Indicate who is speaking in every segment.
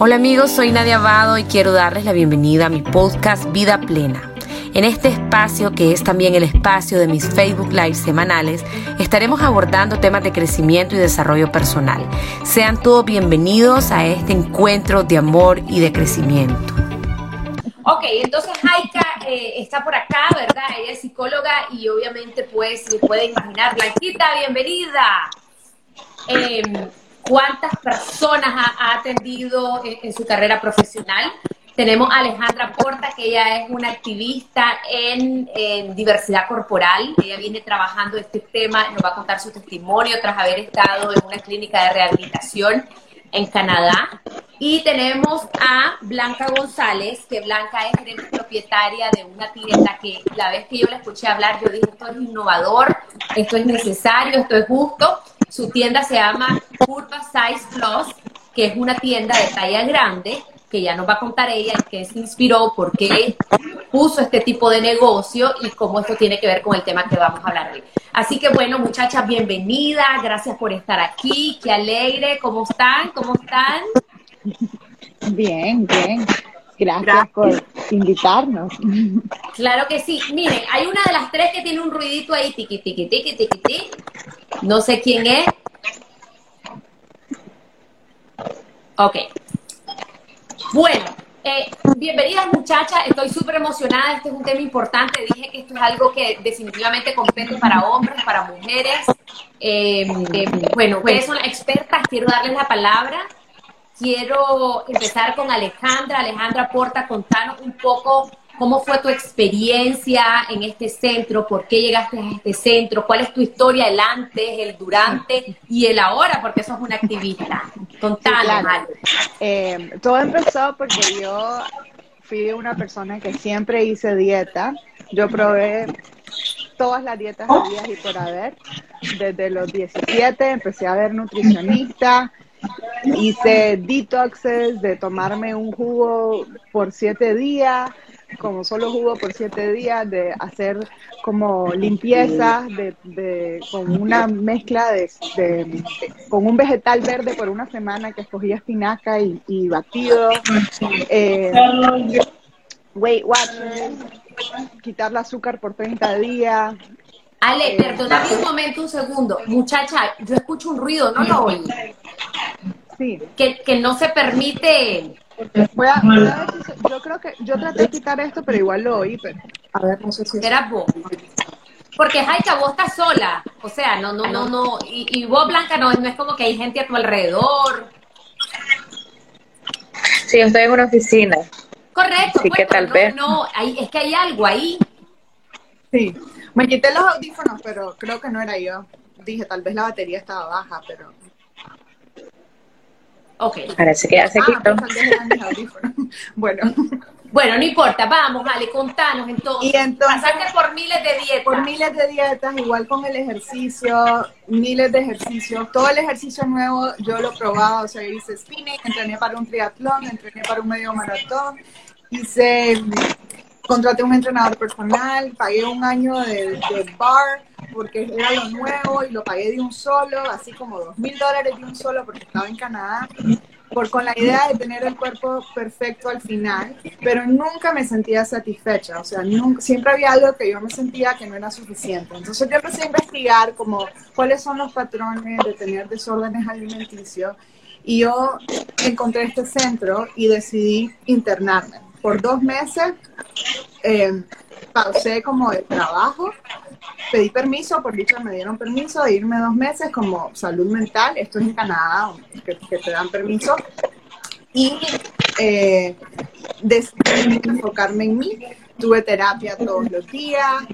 Speaker 1: Hola amigos, soy Nadia Abado y quiero darles la bienvenida a mi podcast Vida Plena. En este espacio, que es también el espacio de mis Facebook Live semanales, estaremos abordando temas de crecimiento y desarrollo personal. Sean todos bienvenidos a este encuentro de amor y de crecimiento.
Speaker 2: Ok, entonces Haika eh, está por acá, ¿verdad? Ella es psicóloga y obviamente pues se puede imaginar. Blanquita, bienvenida. Em, ¿Cuántas personas ha, atendido en, su carrera profesional? Tenemos a Alejandra Porta, que ella es una activista en, diversidad corporal. Ella viene trabajando este tema, nos va a contar su testimonio tras haber estado en una clínica de rehabilitación en Canadá. Y tenemos a Blanca González, que Blanca es propietaria de una tienda que la vez que yo la escuché hablar, yo dije, esto es innovador, esto es necesario, esto es justo. Su tienda se llama Curva Size Plus, que es una tienda de talla grande, que ya nos va a contar ella en qué se inspiró, por qué puso este tipo de negocio y cómo esto tiene que ver con el tema que vamos a hablar hoy. Así que bueno, muchachas, bienvenidas, gracias por estar aquí, qué alegre, ¿cómo están? ¿Cómo están?
Speaker 3: Bien, bien. Gracias, por invitarnos.
Speaker 2: Claro que sí. Miren, hay una de las tres que tiene un ruidito ahí, tiqui, tiqui, tiqui, tiqui, tiqui. No sé quién es. Ok. Bueno, eh, bienvenidas muchachas, estoy súper emocionada, este es un tema importante, dije que esto es algo que definitivamente compete para hombres, para mujeres. Eh, eh, bueno, ustedes son expertas, quiero darles la palabra. Quiero empezar con Alejandra. Alejandra Porta, contanos un poco cómo fue tu experiencia en este centro, por qué llegaste a este centro, cuál es tu historia, el antes, el durante y el ahora, porque sos una activista. Contanos.
Speaker 3: Eh, todo empezó porque yo fui una persona que siempre hice dieta. Yo probé todas las dietas días y por haber. Desde los 17 empecé a ver nutricionista, Hice detoxes de tomarme un jugo por siete días, como solo jugo por siete días, de hacer como limpieza de, con una mezcla de, con un vegetal verde por una semana que escogía espinaca y, batido. Eh, Weight Watchers, quitar el azúcar por 30 días.
Speaker 2: Ale, eh, perdóname un momento, un segundo. Muchacha, yo escucho un ruido, no lo oí. Sí. Que, que no se permite.
Speaker 3: Voy a, ver si yo creo que yo traté de quitar esto, pero igual lo oí. Pero,
Speaker 2: a ver, no sé si. Era vos. Porque Jaika, vos estás sola. O sea, no, no, no, no. Y, y vos, Blanca, no, no es como que hay gente a tu alrededor.
Speaker 4: Sí, estoy en una oficina.
Speaker 2: Correcto.
Speaker 4: Sí, que pues, tal
Speaker 2: no,
Speaker 4: vez.
Speaker 2: No, hay, es que hay algo ahí.
Speaker 3: Sí. Me quité los audífonos, pero creo que no era yo. Dije, tal vez la batería estaba baja, pero
Speaker 2: Ok.
Speaker 4: Parece que ya se quitó.
Speaker 3: bueno.
Speaker 2: Bueno, no importa, vamos, vale, contanos entonces.
Speaker 3: Y entonces
Speaker 2: pasaste por miles de dietas.
Speaker 3: Por miles de dietas, igual con el ejercicio, miles de ejercicios. Todo el ejercicio nuevo yo lo probaba, o sea, hice spinning, entrené para un triatlón, entrené para un medio maratón, hice, contraté un entrenador personal, pagué un año de, de bar, porque era lo nuevo y lo pagué de un solo, así como dos mil dólares de un solo porque estaba en Canadá, por, con la idea de tener el cuerpo perfecto al final, pero nunca me sentía satisfecha, o sea, nunca, siempre había algo que yo me sentía que no era suficiente. Entonces yo empecé a investigar como cuáles son los patrones de tener desórdenes alimenticios y yo encontré este centro y decidí internarme. Por dos meses eh, pausé como el trabajo pedí permiso, por dicho me dieron permiso de irme dos meses como salud mental, esto es en Canadá, que, te dan permiso, y eh, decidí enfocarme en mí, tuve terapia todos los días,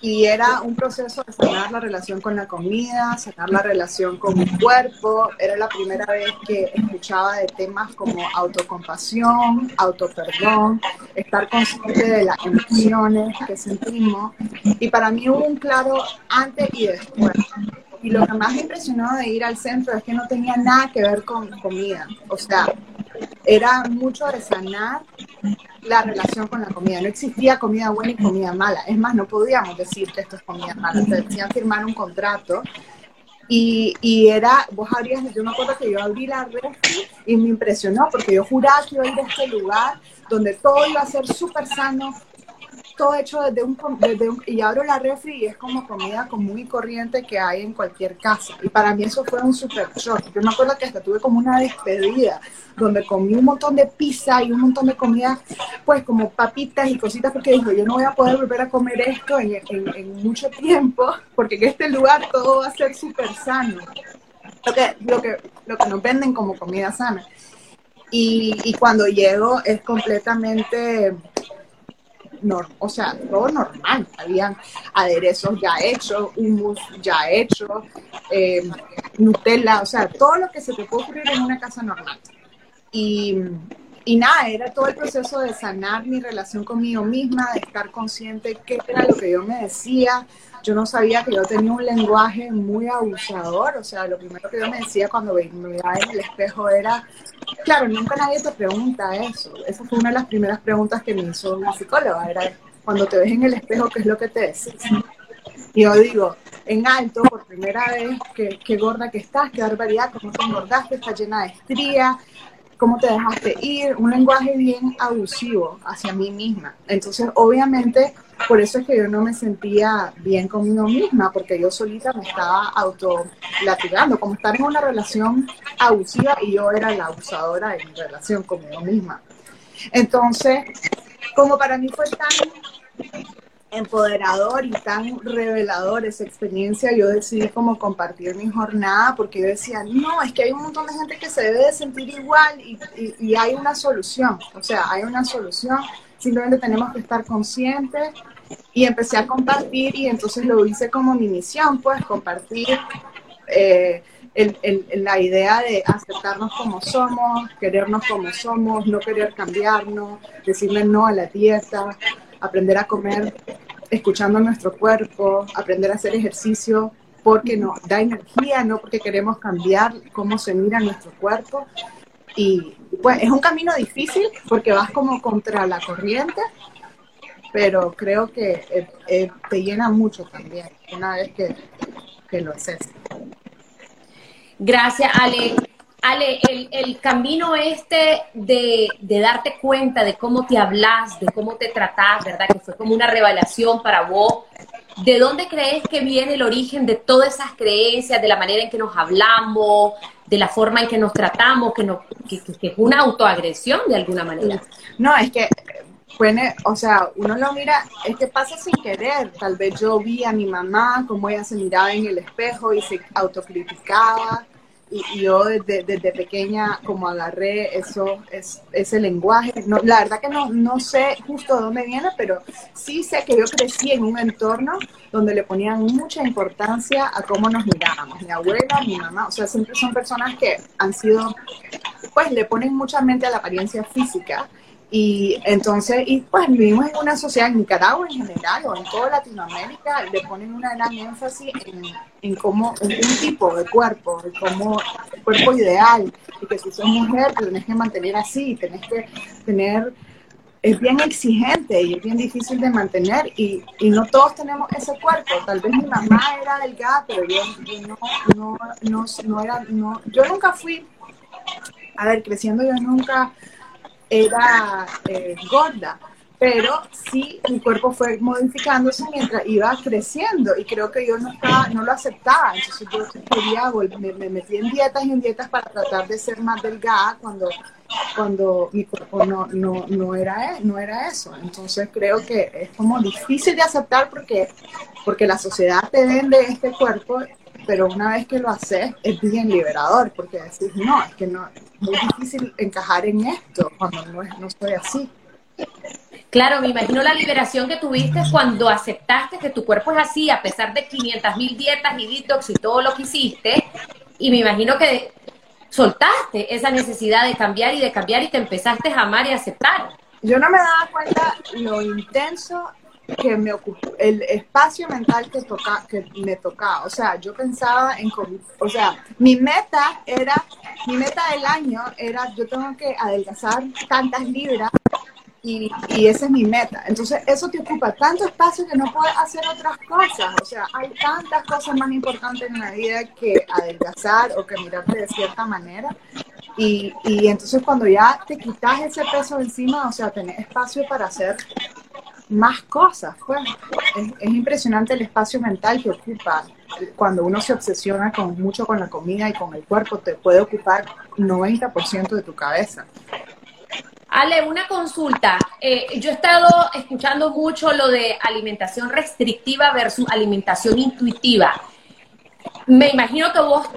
Speaker 3: y era un proceso de sanar la relación con la comida, sanar la relación con mi cuerpo. Era la primera vez que escuchaba de temas como autocompasión, autoperdón, estar consciente de las emociones que sentimos. Y para mí hubo un claro antes y después. Y lo que más me impresionó de ir al centro es que no tenía nada que ver con comida. O sea, era mucho de sanar la relación con la comida. No existía comida buena y comida mala. Es más, no podíamos decir que esto es comida mala. Te decían firmar un contrato Y, y, era, vos abrías, yo me acuerdo que yo abrí la red y me impresionó porque yo juraba que iba a ir a este lugar donde todo iba a ser súper sano, todo hecho desde un, y abro la refri y es como comida común y corriente que hay en cualquier casa. Y para mí eso fue un super shock. Yo me acuerdo que hasta tuve como una despedida donde comí un montón de pizza y un montón de comida, pues como papitas y cositas, porque dijo, yo no voy a poder volver a comer esto en, mucho tiempo, porque en este lugar todo va a ser súper sano. Lo que, lo, que, lo que nos venden como comida sana. Y cuando llego es completamente o sea, todo normal. Habían aderezos ya hechos, hummus ya hecho, eh, Nutella, o sea, todo lo que se te puede ocurrir en una casa normal. Y, y nada, era todo el proceso de sanar mi relación conmigo misma, de estar consciente qué era lo que yo me decía. Yo no sabía que yo tenía un lenguaje muy abusador, o sea, lo primero que yo me decía cuando me veía en el espejo era, claro, nunca nadie te pregunta eso. Esa fue una de las primeras preguntas que me hizo una psicóloga, era cuando te ves en el espejo, ¿qué es lo que te decís? Y yo digo, en alto, por primera vez, qué, qué gorda que estás, qué barbaridad, cómo te engordaste, estás llena de estrías, cómo te dejaste ir, un lenguaje bien abusivo hacia mí misma. Entonces, obviamente, por eso es que yo no me sentía bien conmigo misma, porque yo solita me estaba auto latigando, como estar en una relación abusiva y yo era la abusadora de mi relación conmigo misma. Entonces, como para mí fue tan empoderador y tan revelador esa experiencia, yo decidí como compartir mi jornada porque yo decía, no, es que hay un montón de gente que se debe de sentir igual y, y, y hay una solución, o sea, hay una solución, simplemente tenemos que estar conscientes. Y empecé a compartir y entonces lo hice como mi misión, pues compartir eh, el, el, la idea de aceptarnos como somos, querernos como somos, no querer cambiarnos, decirle no a la dieta, aprender a comer escuchando nuestro cuerpo, aprender a hacer ejercicio porque nos da energía, no porque queremos cambiar cómo se mira nuestro cuerpo. Y pues es un camino difícil porque vas como contra la corriente, pero creo que eh, eh, te llena mucho también una vez que, que lo haces.
Speaker 2: Gracias, Ale. Ale, el, camino este de, darte cuenta de cómo te hablas, de cómo te tratás, ¿verdad? Que fue como una revelación para vos. ¿De dónde crees que viene el origen de todas esas creencias, de la manera en que nos hablamos, de la forma en que nos tratamos, que, nos, que, que es una autoagresión de alguna manera?
Speaker 3: No, es que o sea, uno lo mira, es que pasa sin querer. Tal vez yo vi a mi mamá, cómo ella se miraba en el espejo y se autocriticaba y, yo desde, desde, pequeña como agarré eso, es, ese lenguaje. No, la verdad que no, no sé justo de dónde viene, pero sí sé que yo crecí en un entorno donde le ponían mucha importancia a cómo nos mirábamos. Mi abuela, mi mamá, o sea, siempre son personas que han sido, pues le ponen mucha mente a la apariencia física y entonces, y pues vivimos en una sociedad, en Nicaragua en general o en toda Latinoamérica, le ponen una gran énfasis en, en cómo, en un tipo de cuerpo, de cómo cuerpo ideal, y que si sos mujer te tenés que mantener así, tenés que tener, es bien exigente y es bien difícil de mantener y, y no todos tenemos ese cuerpo. Tal vez mi mamá era delgada, pero yo, yo no, no, no, no era, no, yo nunca fui, a ver, creciendo yo nunca era eh, gorda, pero sí mi cuerpo fue modificándose mientras iba creciendo y creo que yo no estaba, no lo aceptaba, entonces yo quería, me, me metí en dietas y en dietas para tratar de ser más delgada cuando, cuando mi cuerpo no, no, no, era, no era eso, entonces creo que es como difícil de aceptar porque, porque la sociedad te vende este cuerpo pero una vez que lo haces es bien liberador porque decís, no, es que no, es muy difícil encajar en esto cuando no, es, no soy así.
Speaker 2: Claro, me imagino la liberación que tuviste cuando aceptaste que tu cuerpo es así, a pesar de 500 mil dietas y detox y todo lo que hiciste, y me imagino que soltaste esa necesidad de cambiar y de cambiar y te empezaste a amar y aceptar.
Speaker 3: Yo no me daba cuenta lo intenso que me ocupó, el espacio mental que, toca, que me tocaba. O sea, yo pensaba en, o sea, mi meta era, mi meta del año era, yo tengo que adelgazar tantas libras y, y esa es mi meta. Entonces, eso te ocupa tanto espacio que no puedes hacer otras cosas. O sea, hay tantas cosas más importantes en la vida que adelgazar o que mirarte de cierta manera. Y, y entonces cuando ya te quitas ese peso encima, o sea, tenés espacio para hacer más cosas. Pues. Es, es impresionante el espacio mental que ocupa cuando uno se obsesiona con mucho con la comida y con el cuerpo, te puede ocupar 90% de tu cabeza.
Speaker 2: Ale, una consulta. Eh, yo he estado escuchando mucho lo de alimentación restrictiva versus alimentación intuitiva. Me imagino que vos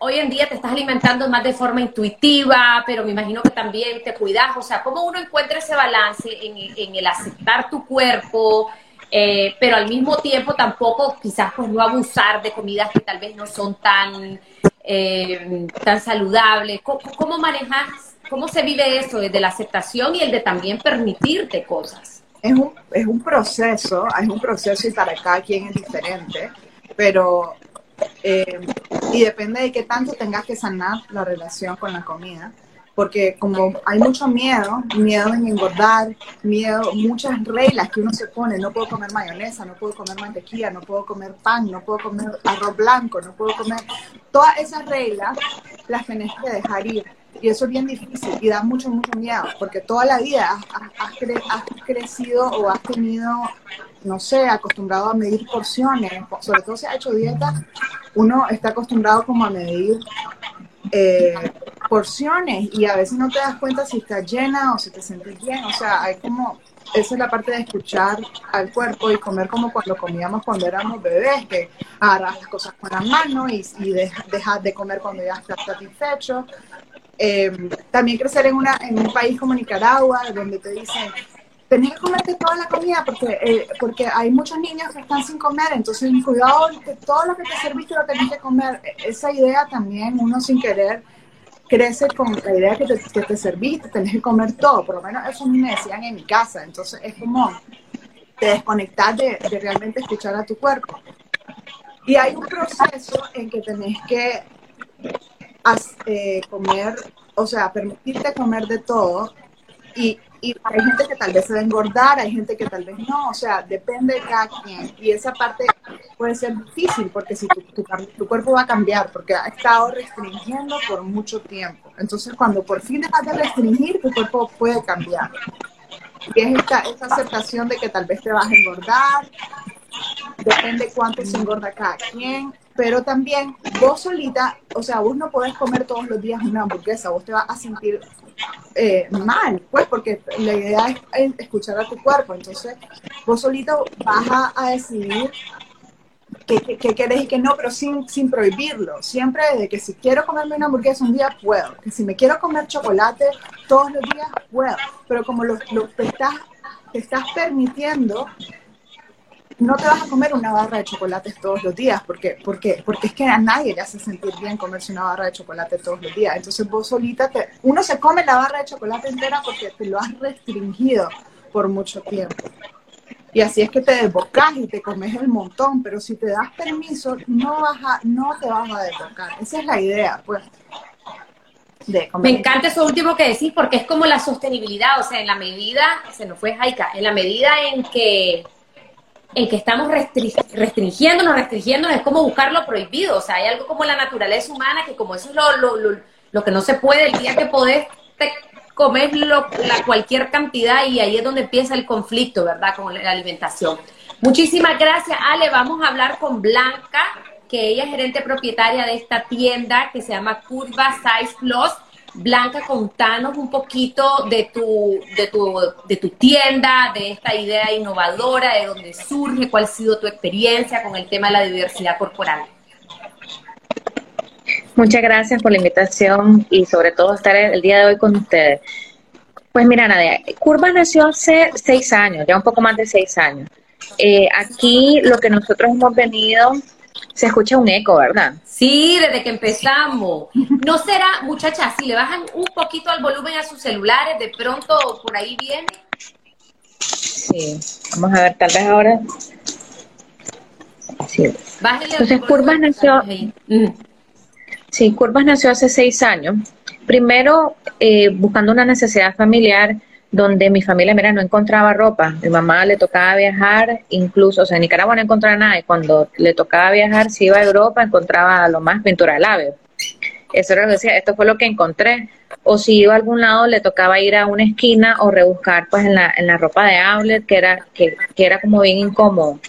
Speaker 2: hoy en día te estás alimentando más de forma intuitiva, pero me imagino que también te cuidas. O sea, ¿cómo uno encuentra ese balance en, el aceptar tu cuerpo, eh, pero al mismo tiempo tampoco quizás pues no abusar de comidas que tal vez no son tan, eh, tan saludables? ¿Cómo, cómo manejas ¿Cómo se vive eso desde la aceptación y el de también permitirte cosas?
Speaker 3: Es un, es un proceso, es un proceso y para cada quien es diferente, pero eh, y depende de qué tanto tengas que sanar la relación con la comida, porque como hay mucho miedo, miedo en engordar, miedo, muchas reglas que uno se pone, no puedo comer mayonesa, no puedo comer mantequilla, no puedo comer pan, no puedo comer arroz blanco, no puedo comer, todas esas reglas las tenés que dejar ir y eso es bien difícil y da mucho, mucho miedo, porque toda la vida has, crecido o has tenido, no sé, acostumbrado a medir porciones, sobre todo si ha hecho dieta, uno está acostumbrado como a medir eh, porciones y a veces no te das cuenta si estás llena o si te sientes bien, o sea, hay como, esa es la parte de escuchar al cuerpo y comer como cuando comíamos cuando éramos bebés, que agarras las cosas con la mano y dejas de comer cuando ya estás satisfecho. Em, también crecer en, una, en un país como Nicaragua, donde te dicen, tenés que comerte toda la comida porque, eh, porque hay muchos niños que están sin comer, entonces cuidado que todo lo que te serviste lo tenés que comer. E, esa idea también, uno sin querer, crece con la idea que te, te serviste, tenés que comer todo, por lo menos eso me decían en mi casa, entonces es como te desconectar de, de realmente escuchar a tu cuerpo. Y hay un proceso en que tenés que eh, comer, o sea, permitirte comer de todo. Y, y, hay gente que tal vez se va a engordar, hay gente que tal vez no, o sea, depende de cada quien. Y esa parte puede ser difícil porque si tu, tu, cuerpo va a cambiar porque ha estado restringiendo por mucho tiempo, entonces cuando por fin dejas de restringir, tu cuerpo puede cambiar. Y es esta, esta aceptación de que tal vez te vas a engordar, depende cuánto se engorda cada quien, pero también vos solita, o sea, vos no podés comer todos los días una hamburguesa, vos te vas a sentir eh, mal, pues, porque la idea es, escuchar a tu cuerpo, entonces vos solito vas a, decidir qué, qué, querés y qué no, pero sin, prohibirlo, siempre de que si quiero comerme una hamburguesa un día, puedo, que si me quiero comer chocolate todos los días, puedo, pero como lo, lo te estás permitiendo no te vas a comer una barra de chocolates todos los días, porque, porque, porque es que a nadie le hace sentir bien comerse una barra de chocolate todos los días. Entonces vos solita, te, uno se come la barra de chocolate entera porque te lo has restringido por mucho tiempo. Y así es que te desbocas y te comes el montón, pero si te das permiso, no, vas a, no te vas a desbocar. Esa es la idea, pues.
Speaker 2: Me encanta eso último que decís, porque es como la sostenibilidad, o sea, en la medida, se nos fue Jaika, en la medida en que en que estamos restringiéndonos, restringiéndonos, es como buscar lo prohibido. O sea, hay algo como la naturaleza humana que como eso es lo, lo, lo, que no se puede, el día que podés te comer la cualquier cantidad y ahí es donde empieza el conflicto, ¿verdad? Con la alimentación. Muchísimas gracias, Ale. Vamos a hablar con Blanca, que ella es gerente propietaria de esta tienda que se llama Curva Size Plus Blanca, contanos un poquito de tu, de tu, de tu tienda, de esta idea innovadora, de dónde surge, cuál ha sido tu experiencia con el tema de la diversidad corporal.
Speaker 4: Muchas gracias por la invitación y sobre todo estar el día de hoy con ustedes. Pues mira, Nadia, Curva nació hace seis años, ya un poco más de seis años. Eh, aquí lo que nosotros hemos venido se escucha un eco, ¿verdad?
Speaker 2: Sí, desde que empezamos. ¿No será, muchachas, si le bajan un poquito al volumen a sus celulares, de pronto por ahí viene?
Speaker 4: Sí, vamos a ver, tal vez ahora. Sí. Entonces, Curvas nació. Sí, Curvas nació hace seis años. Primero, eh, buscando una necesidad familiar donde mi familia, mira, no encontraba ropa. Mi mamá le tocaba viajar, incluso, o sea, en Nicaragua no encontraba nada, y cuando le tocaba viajar, si iba a Europa, encontraba lo más pintura de labio. Eso era lo que decía, esto fue lo que encontré. O si iba a algún lado, le tocaba ir a una esquina o rebuscar pues en la, en la ropa de outlet, que era, que, que era como bien incómodo.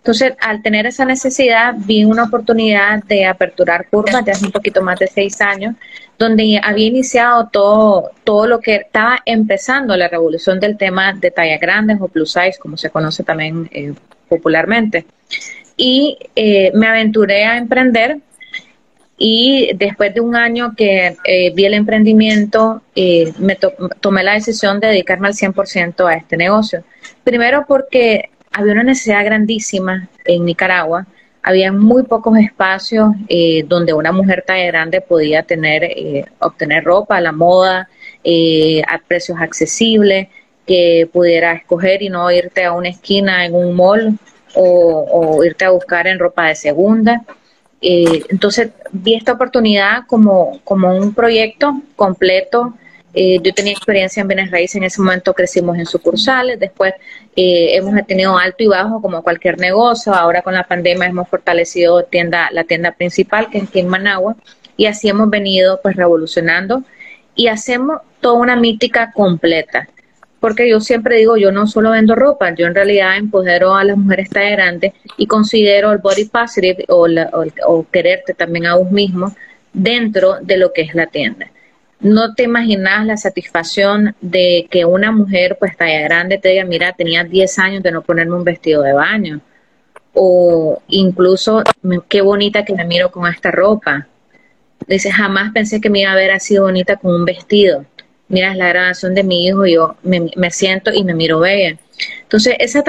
Speaker 4: Entonces, al tener esa necesidad, vi una oportunidad de aperturar curvas de hace un poquito más de seis años, donde había iniciado todo, todo lo que estaba empezando la revolución del tema de talla grandes o plus size, como se conoce también eh, popularmente. Y eh, me aventuré a emprender y después de un año que eh, vi el emprendimiento, me tomé la decisión de dedicarme al 100% a este negocio. Primero porque había una necesidad grandísima en Nicaragua. Había muy pocos espacios eh, donde una mujer tan grande podía tener, eh, obtener ropa, la moda, eh, a precios accesibles, que pudiera escoger y no irte a una esquina en un mall o, irte a buscar en ropa de segunda. entonces vi esta oportunidad como, como un proyecto completo eh, yo tenía experiencia en bienes raíces, en ese momento crecimos en sucursales, después eh, hemos tenido alto y bajo como cualquier negocio, ahora con la pandemia hemos fortalecido tienda, la tienda principal que es aquí en Managua y así hemos venido pues revolucionando y hacemos toda una mítica completa. Porque yo siempre digo, yo no solo vendo ropa, yo en realidad empodero a las mujeres tan grandes y considero el body positive o, o quererte también a vos mismo dentro de lo que es la tienda no te imaginas la satisfacción de que una mujer pues talla grande te diga, mira, tenía 10 años de no ponerme un vestido de baño. O incluso, qué bonita que me miro con esta ropa. Dice, jamás pensé que me iba a ver así bonita con un vestido. Mira, es la grabación de mi hijo, yo me, me siento y me miro bella. Entonces, esa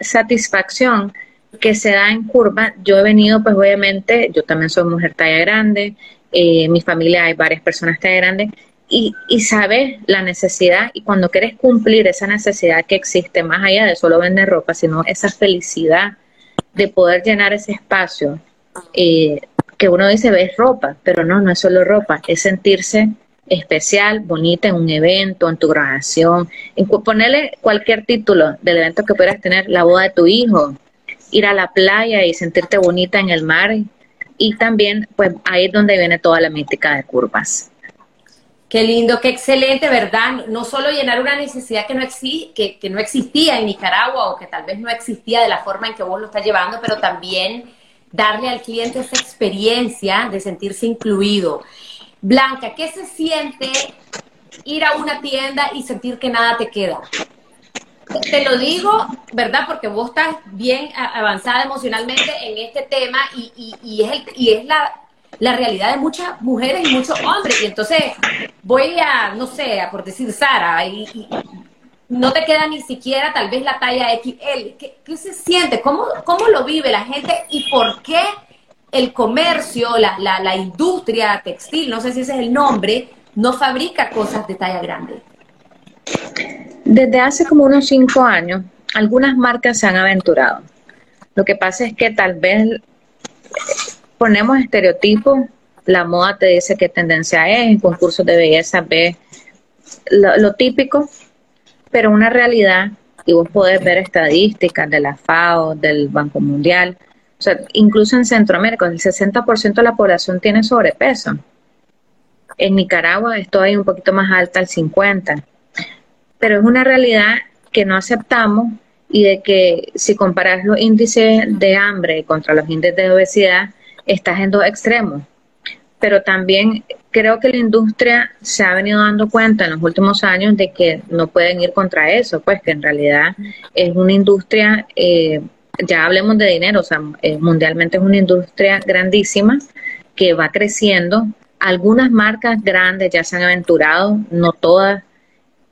Speaker 4: satisfacción que se da en curva, yo he venido, pues obviamente, yo también soy mujer talla grande, en eh, mi familia hay varias personas que grandes, y, y sabes la necesidad y cuando quieres cumplir esa necesidad que existe más allá de solo vender ropa, sino esa felicidad de poder llenar ese espacio eh, que uno dice ves ropa, pero no, no es solo ropa, es sentirse especial, bonita en un evento, en tu grabación, en ponerle cualquier título del evento que puedas tener, la boda de tu hijo, ir a la playa y sentirte bonita en el mar y también pues ahí es donde viene toda la mística de curvas.
Speaker 2: Qué lindo, qué excelente, ¿verdad? No solo llenar una necesidad que no, que, que no existía en Nicaragua o que tal vez no existía de la forma en que vos lo estás llevando, pero también darle al cliente esa experiencia de sentirse incluido. Blanca, ¿qué se siente ir a una tienda y sentir que nada te queda? Te lo digo, ¿verdad? Porque vos estás bien avanzada emocionalmente en este tema y, y, es, el, y es la, la, realidad de muchas mujeres y muchos hombres. Y entonces voy a, no sé, por decir Sara, y, no te queda ni siquiera tal vez la talla XL. ¿Qué, qué se siente? ¿Cómo, ¿Cómo lo vive la gente y por qué el comercio, la, la, la industria textil, no sé si ese es el nombre, no fabrica cosas de talla grande?
Speaker 4: Desde hace como unos cinco años, algunas marcas se han aventurado. Lo que pasa es que tal vez ponemos estereotipos, la moda te dice qué tendencia es, en concursos de belleza ve lo, típico, pero una realidad, y vos podés ver estadísticas de la FAO, del Banco Mundial, o sea, incluso en Centroamérica, el 60% de la población tiene sobrepeso. En Nicaragua esto hay un poquito más alta, el 50% pero es una realidad que no aceptamos y de que si comparas los índices de hambre contra los índices de obesidad, estás en dos extremos. Pero también creo que la industria se ha venido dando cuenta en los últimos años de que no pueden ir contra eso, pues que en realidad es una industria, eh, ya hablemos de dinero, o sea, eh, mundialmente es una industria grandísima que va creciendo. Algunas marcas grandes ya se han aventurado, no todas,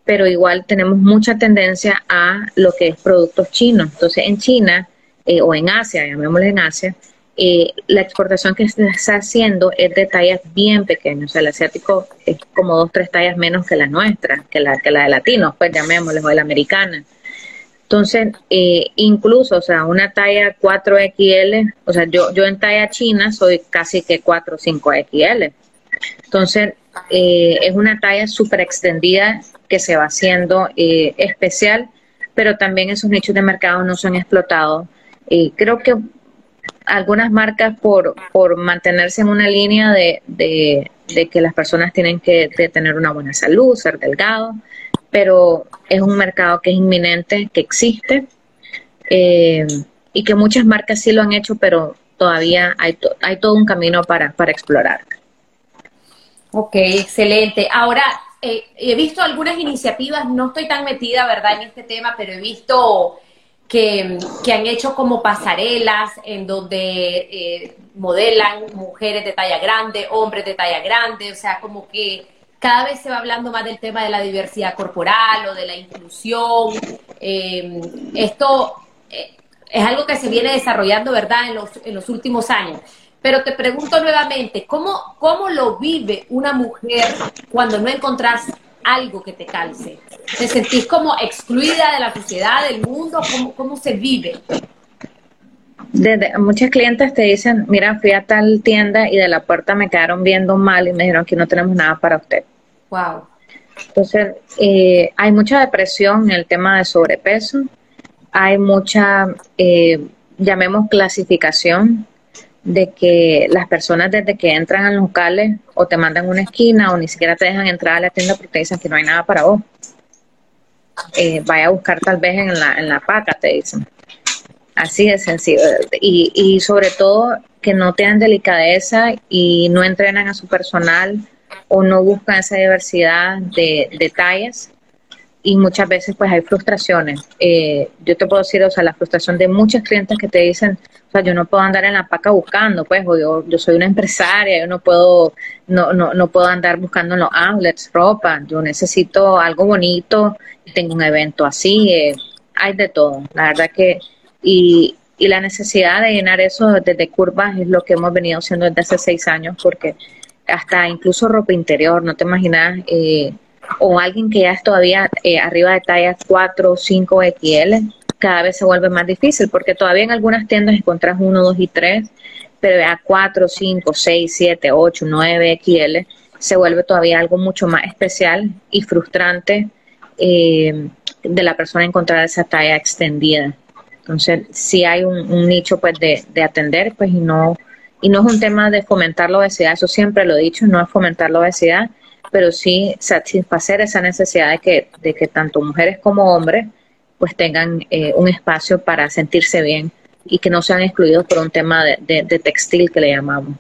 Speaker 4: pero igual tenemos mucha tendencia a lo que es productos chinos. Entonces, en China eh, o en Asia, llamémosle en Asia, eh, la exportación que se está haciendo es de tallas bien pequeñas. O sea, el asiático es como dos, tres tallas menos que la nuestra, que la, que la de latinos, pues llamémosle, o la americana. Entonces, eh, incluso, o sea, una talla 4XL, o sea, yo, yo en talla china soy casi que 4 o 5XL. Entonces, es una talla súper extendida que se va haciendo eh, especial, pero también esos nichos de mercado no son explotados. Y creo que algunas marcas por, por mantenerse en una línea de, de, que las personas tienen que tener una buena salud, ser delgado, pero es un mercado que es inminente, que existe eh, y que muchas marcas sí lo han hecho, pero todavía hay, hay todo un camino para, para explorar.
Speaker 2: Ok, excelente. Ahora, eh, he visto algunas iniciativas, no estoy tan metida, ¿verdad?, en este tema, pero he visto que, han hecho como pasarelas en donde eh, modelan mujeres de talla grande, hombres de talla grande, o sea, como que cada vez se va hablando más del tema de la diversidad corporal o de la inclusión. Eh, esto es algo que se viene desarrollando, ¿verdad?, en los, en los últimos años. Pero te pregunto nuevamente, ¿cómo, ¿cómo lo vive una mujer cuando no encontrás algo que te calce? ¿Te sentís como excluida de la sociedad, del mundo? ¿Cómo, cómo se vive?
Speaker 4: Desde, muchas clientes te dicen, mira, fui a tal tienda y de la puerta me quedaron viendo mal y me dijeron que no tenemos nada para usted.
Speaker 2: Wow.
Speaker 4: Entonces, eh, hay mucha depresión en el tema de sobrepeso, hay mucha, eh, llamemos clasificación, de que las personas desde que entran a los locales o te mandan una esquina o ni siquiera te dejan entrar a la tienda porque te dicen que no hay nada para vos. Eh, vaya a buscar tal vez en la, en la paca, te dicen. Así de sencillo. Y, y sobre todo que no tengan delicadeza y no entrenan a su personal o no buscan esa diversidad de detalles y muchas veces pues hay frustraciones. Eh, yo te puedo decir, o sea, la frustración de muchas clientes que te dicen, o sea, yo no puedo andar en la paca buscando, pues, o yo, yo soy una empresaria, yo no puedo, no, no, no puedo andar buscando en los outlets ropa, yo necesito algo bonito, tengo un evento así, eh, hay de todo, la verdad que, y, y la necesidad de llenar eso desde curvas es lo que hemos venido haciendo desde hace seis años, porque hasta incluso ropa interior, no te imaginas, eh, o alguien que ya es todavía eh, arriba de talla 4 o 5 XL, cada vez se vuelve más difícil porque todavía en algunas tiendas encuentras 1, 2 y 3, pero a 4, 5, 6, 7, 8, 9 XL se vuelve todavía algo mucho más especial y frustrante eh, de la persona encontrar esa talla extendida. Entonces, si hay un, nicho pues de, de, atender, pues y no, y no es un tema de fomentar la obesidad, eso siempre lo he dicho, no es fomentar la obesidad, pero sí satisfacer esa necesidad de que, de que tanto mujeres como hombres pues tengan eh, un espacio para sentirse bien y que no sean excluidos por un tema de, textil que le llamamos.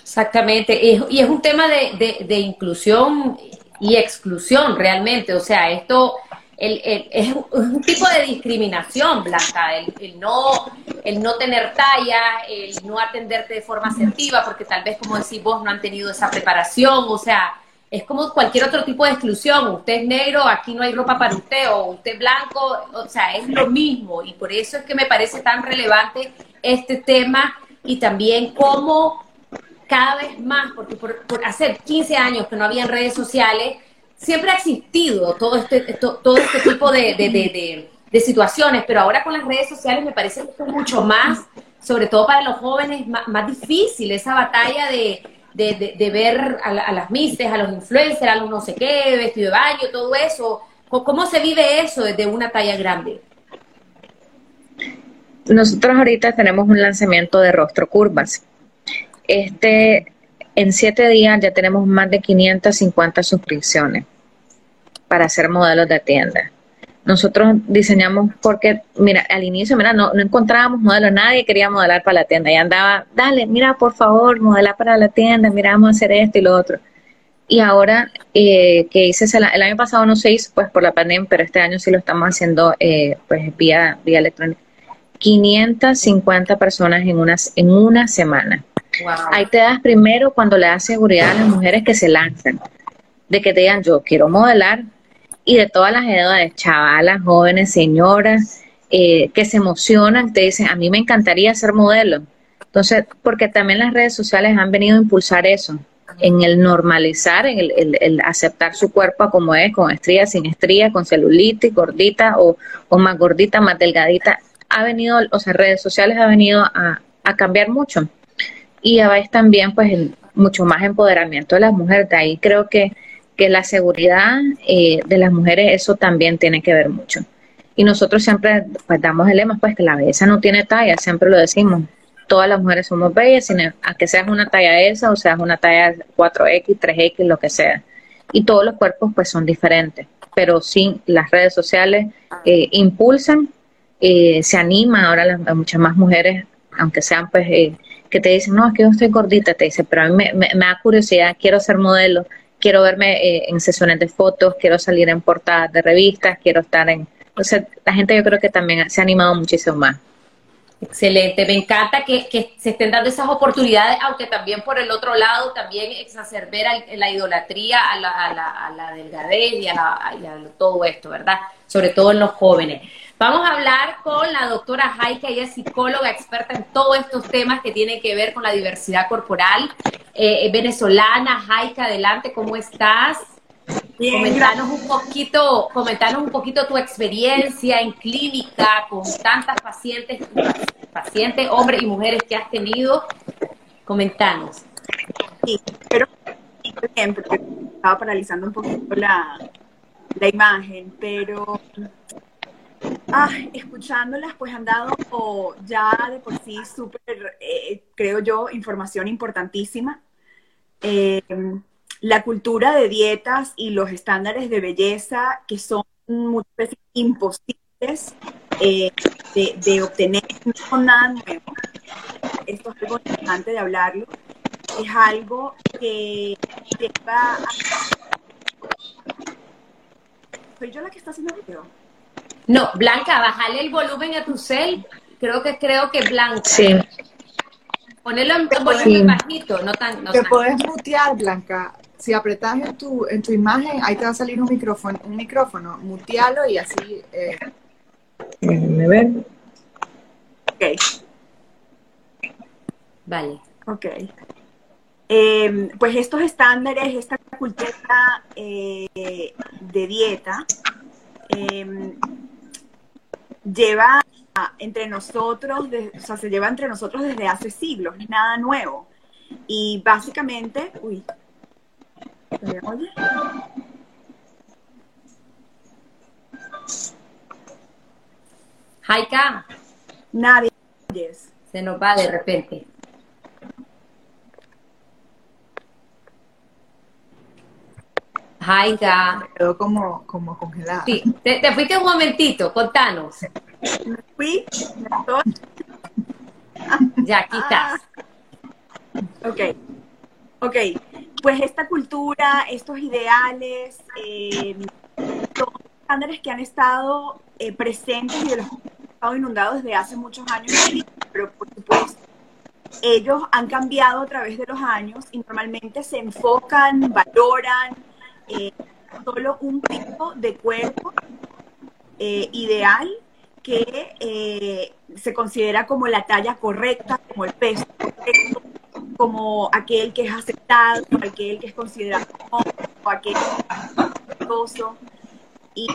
Speaker 2: Exactamente, y es un tema de, inclusión y exclusión realmente, o sea, esto es un tipo de discriminación, Blanca, el, no, el no tener talla, el no atenderte de forma asertiva, porque tal vez, como decís vos, no han tenido esa preparación, o sea, es como cualquier otro tipo de exclusión. Usted es negro, aquí no hay ropa para usted, o usted es blanco, o sea, es lo mismo. Y por eso es que me parece tan relevante este tema y también cómo cada vez más, porque por, hace 15 años que no había redes sociales, siempre ha existido todo este, todo este tipo de, situaciones, pero ahora con las redes sociales me parece que es mucho más, sobre todo para los jóvenes, más difícil esa batalla de de, ver a, las mistes, a los influencers, a los no sé qué, vestido de baño, todo eso. ¿Cómo se vive eso desde una talla grande?
Speaker 4: Nosotros ahorita tenemos un lanzamiento de rostro curvas. Este, en siete días ya tenemos más de 550 suscripciones para hacer modelos de tienda nosotros diseñamos porque, mira, al inicio, mira, no, no encontrábamos modelos, nadie quería modelar para la tienda y andaba, dale, mira, por favor, modelar para la tienda, mira, vamos a hacer esto y lo otro. Y ahora eh, que hice, el, año pasado no se hizo pues por la pandemia, pero este año sí lo estamos haciendo eh, pues vía, vía electrónica. 550 personas en una, en una semana. Ahí te das primero cuando le das seguridad a las mujeres que se lanzan, de que te digan, yo quiero modelar, y de todas las edades, chavalas, jóvenes, señoras, eh, que se emocionan, te dicen, a mí me encantaría ser modelo. Entonces, porque también las redes sociales han venido a impulsar eso, en el normalizar, en el, aceptar su cuerpo como es, con estrías, sin estrías, con celulitis, gordita o, más gordita, más delgadita. Ha venido, o sea, redes sociales ha venido a, cambiar mucho. Y a veces también, pues, mucho más empoderamiento de las mujeres. De ahí creo que que la seguridad eh, de las mujeres, eso también tiene que ver mucho. Y nosotros siempre pues, damos el lema, pues que la belleza no tiene talla, siempre lo decimos. Todas las mujeres somos bellas, sin, a que seas una talla esa o seas una talla 4X, 3X, lo que sea. Y todos los cuerpos pues son diferentes, pero sí, las redes sociales eh, impulsan, eh, se animan ahora las, muchas más mujeres, aunque sean pues eh, que te dicen, no, es que yo estoy gordita, te dice, pero a mí me, me da curiosidad, quiero ser modelo, quiero verme en sesiones de fotos, quiero salir en portadas de revistas, quiero estar en o sea, la gente yo creo que también se ha animado muchísimo más.
Speaker 2: Excelente, me encanta que, se estén dando esas oportunidades, aunque también por el otro lado también exacerber la idolatría a la, a la, delgadez y a, todo esto, ¿verdad? Sobre todo en los jóvenes. Vamos a hablar con la doctora Jaika, ella es psicóloga experta en todos estos temas que tienen que ver con la diversidad corporal. Eh, venezolana, Jaika, adelante, ¿cómo estás? comentanos un poquito, comentanos un poquito tu experiencia en clínica con tantas pacientes, pacientes, hombres y mujeres que has tenido. Comentanos.
Speaker 5: Sí, pero bien, porque estaba paralizando un poquito la, la imagen, pero ah, escuchándolas, pues han dado ya de por sí súper, eh, creo yo, información importantísima. Eh, la cultura de dietas y los estándares de belleza que son muchas veces imposibles eh, de, obtener, no son nada. Esto es algo importante de hablarlo. Es algo que lleva a... ¿Soy yo la que está haciendo video?
Speaker 2: No, Blanca, bájale el volumen a tu cel. Creo que creo que Blanca.
Speaker 4: Sí.
Speaker 2: Ponelo en volumen bajito, no tan.
Speaker 5: Te puedes mutear, Blanca si apretas en tu, en tu imagen, ahí te va a salir un micrófono, un micrófono, mutealo y así. Eh...
Speaker 4: Déjenme ver.
Speaker 5: Ok.
Speaker 2: Vale.
Speaker 5: Ok. Em, pues estos estándares, esta cultura eh, de dieta, em, lleva entre nosotros, o sea, se lleva entre nosotros desde hace siglos, es nada nuevo. Y básicamente, uy, ¿Me oye?
Speaker 2: Jaika.
Speaker 5: Nadie.
Speaker 2: Se nos va de repente. Jaika.
Speaker 5: Me quedó como, como congelada.
Speaker 2: Sí, te, fuiste un momentito, contanos.
Speaker 5: Me fui,
Speaker 2: Ya, aquí estás.
Speaker 5: Ok. Ok, pues esta cultura, estos ideales, eh, los estándares que han estado eh, presentes y de los que han estado inundados desde hace muchos años, pero por supuesto, ellos han cambiado a través de los años y normalmente se enfocan, valoran eh, solo un tipo de cuerpo eh, ideal que se considera como la talla correcta, como el peso correcto, como aquel que es aceptado, aquel que es considerado o aquel que es y,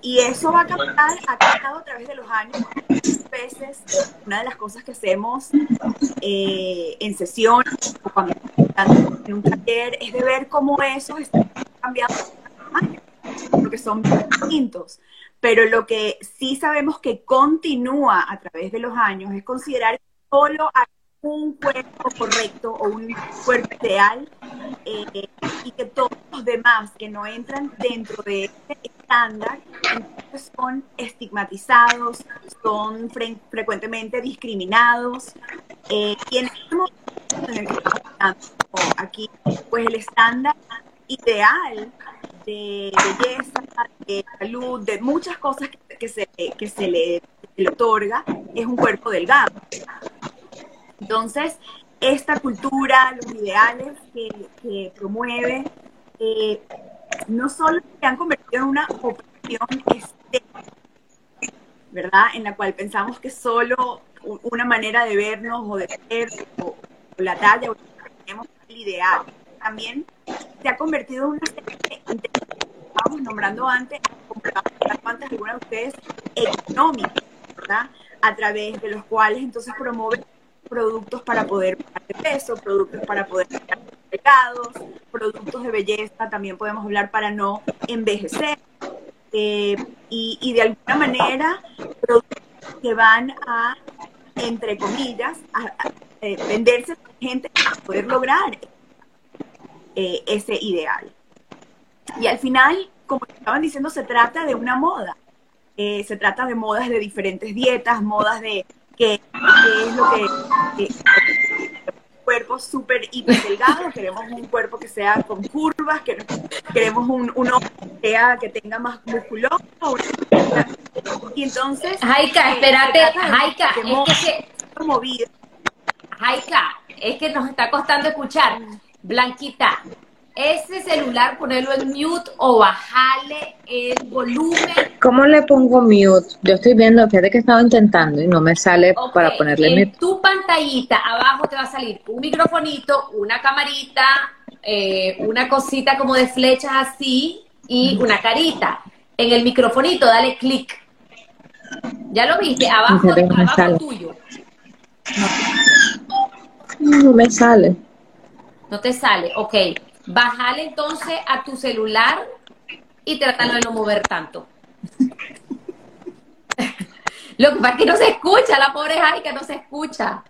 Speaker 5: y, eso va a cambiar, ha cambiado a través de los años. Muchas veces, una de las cosas que hacemos eh, en sesiones o cuando en un taller es de ver cómo eso está cambiando porque son distintos. Pero lo que sí sabemos que continúa a través de los años es considerar solo hay un cuerpo correcto o un cuerpo ideal eh, y que todos los demás que no entran dentro de este estándar son estigmatizados, son frecuentemente discriminados eh, y en este momento en el que estamos aquí, pues el estándar ideal de belleza, de salud, de muchas cosas que, se, que se le, otorga, es un cuerpo delgado. Entonces, esta cultura, los ideales que, promueve, eh, no solo se han convertido en una opción estética, ¿verdad? En la cual pensamos que solo una manera de vernos o de ser, o, la talla, o tenemos el ideal. También se ha convertido en una serie de estábamos nombrando antes, antes algunas de ustedes, económicas, ¿verdad? A través de los cuales entonces promueven productos para poder bajar de peso, productos para poder delgados, productos de belleza, también podemos hablar para no envejecer. Eh, y, de alguna manera, productos que van a, entre comillas, a, eh, venderse a gente para poder lograr eh, ese ideal. Y al final, como estaban diciendo, se trata de una moda. Eh, se trata de modas de diferentes dietas, modas de qué, es lo que... cuerpo súper hiper delgado, queremos un cuerpo que sea con curvas, queremos un, uno que, sea, que tenga más musculoso. Y entonces...
Speaker 2: Jaika, espérate, Jaika, es que... Jaika, es que nos está costando escuchar. Blanquita, ese celular ponerlo en mute o bajarle el volumen.
Speaker 4: ¿Cómo le pongo mute? Yo estoy viendo, fíjate que estaba intentando y no me sale para ponerle
Speaker 2: en
Speaker 4: mute.
Speaker 2: En tu pantallita abajo te va a salir un microfonito, una camarita, eh, una cosita como de flechas así y una carita. En el microfonito dale clic. ¿Ya lo viste? Abajo, abajo tuyo.
Speaker 4: No me sale.
Speaker 2: No te sale, ok. Bájale entonces a tu celular y trátalo de no mover tanto. Lo que pasa es que no se escucha, la pobre Jaica no se escucha.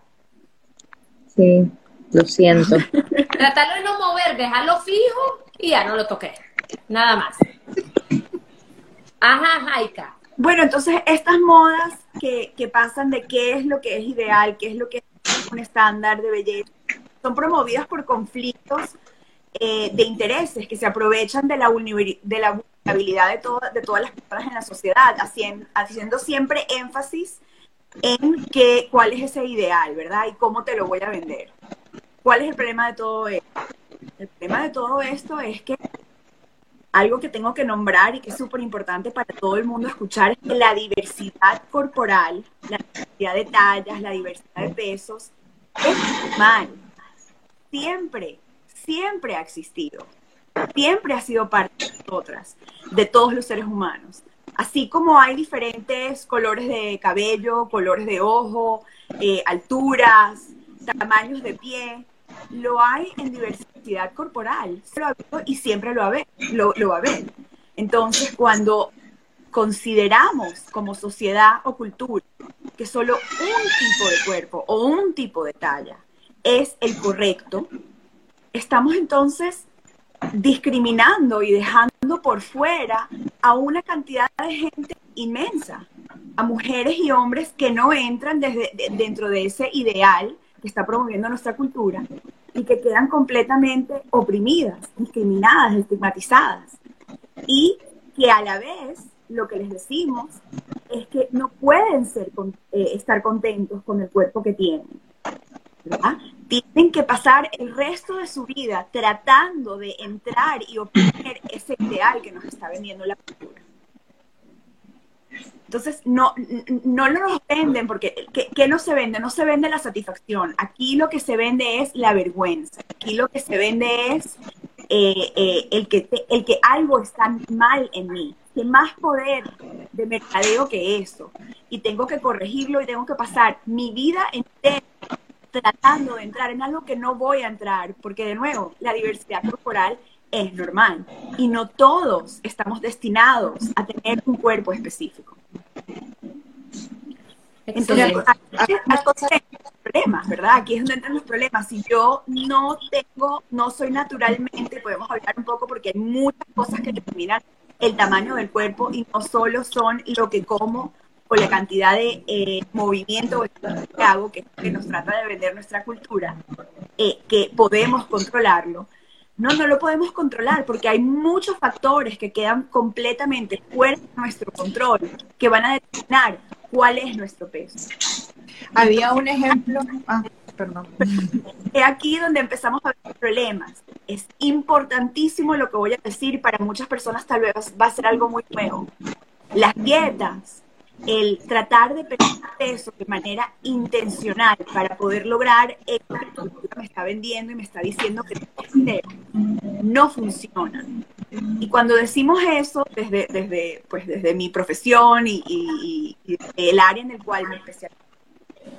Speaker 4: Sí, lo siento.
Speaker 2: Trátalo de no mover, déjalo fijo y ya no lo toqué. Nada más. Ajá, Jaika.
Speaker 5: Bueno, entonces estas modas que, que pasan de qué es lo que es ideal, qué es lo que es un estándar de belleza, son promovidas por conflictos eh, de intereses que se aprovechan de la, de la vulnerabilidad de, de todas las personas en la sociedad, haciendo, haciendo siempre énfasis en que, cuál es ese ideal, ¿verdad? Y cómo te lo voy a vender. ¿Cuál es el problema de todo esto? El problema de todo esto es que algo que tengo que nombrar y que es súper importante para todo el mundo escuchar es que la diversidad corporal, la diversidad de tallas, la diversidad de pesos, es mal siempre, siempre ha existido, siempre ha sido parte de nosotras, de todos los seres humanos. Así como hay diferentes colores de cabello, colores de ojo, eh, alturas, tamaños de pie, lo hay en diversidad corporal y siempre lo, lo, lo va a haber. Entonces, cuando consideramos como sociedad o cultura que solo un tipo de cuerpo o un tipo de talla es el correcto, estamos entonces discriminando y dejando por fuera a una cantidad de gente inmensa, a mujeres y hombres que no entran desde, dentro de ese ideal que está promoviendo nuestra cultura y que quedan completamente oprimidas, discriminadas, estigmatizadas. Y que a la vez lo que les decimos es que no pueden ser, eh, estar contentos con el cuerpo que tienen. Tienen que pasar el resto de su vida tratando de entrar y obtener ese ideal que nos está vendiendo la cultura. Entonces, no, no nos venden, porque ¿qué, no se vende? No se vende la satisfacción. Aquí lo que se vende es la vergüenza. Aquí lo que se vende es eh, eh, el, que el que algo está mal en mí. Que más poder de mercadeo que eso. Y tengo que corregirlo y tengo que pasar mi vida entera tratando de entrar en algo que no voy a entrar, porque de nuevo, la diversidad corporal es normal y no todos estamos destinados a tener un cuerpo específico. Entonces, hay, problemas, ¿verdad? Aquí es donde entran los problemas. Si yo no tengo, no soy naturalmente, podemos hablar un poco porque hay muchas cosas que determinan el tamaño del cuerpo y no solo son lo que como o la cantidad de eh, movimiento que hago, que, que nos trata de vender nuestra cultura, eh, que podemos controlarlo. No, no lo podemos controlar porque hay muchos factores que quedan completamente fuera de nuestro control, que van a determinar cuál es nuestro peso.
Speaker 3: Había un ejemplo, ah, perdón.
Speaker 5: Es aquí donde empezamos a ver problemas. Es importantísimo lo que voy a decir, para muchas personas tal vez va a ser algo muy nuevo. Las dietas el tratar de perder peso de manera intencional para poder lograr esto que me está vendiendo y me está diciendo que no funciona. Y cuando decimos eso desde, desde, pues desde mi profesión y, el área en el cual me especializo,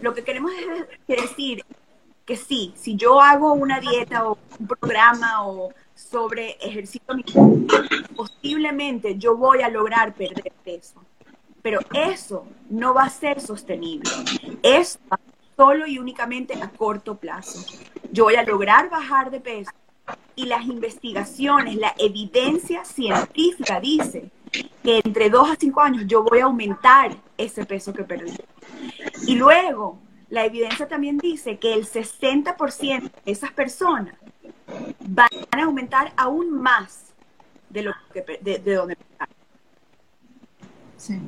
Speaker 5: lo que queremos es decir que sí, si yo hago una dieta o un programa o sobre ejercicio, posiblemente yo voy a lograr perder peso. Pero eso no va a ser sostenible. Es solo y únicamente a corto plazo. Yo voy a lograr bajar de peso y las investigaciones, la evidencia científica dice que entre 2 a 5 años yo voy a aumentar ese peso que perdí. Y luego, la evidencia también dice que el 60% de esas personas van a aumentar aún más de lo que de donde
Speaker 3: Sí.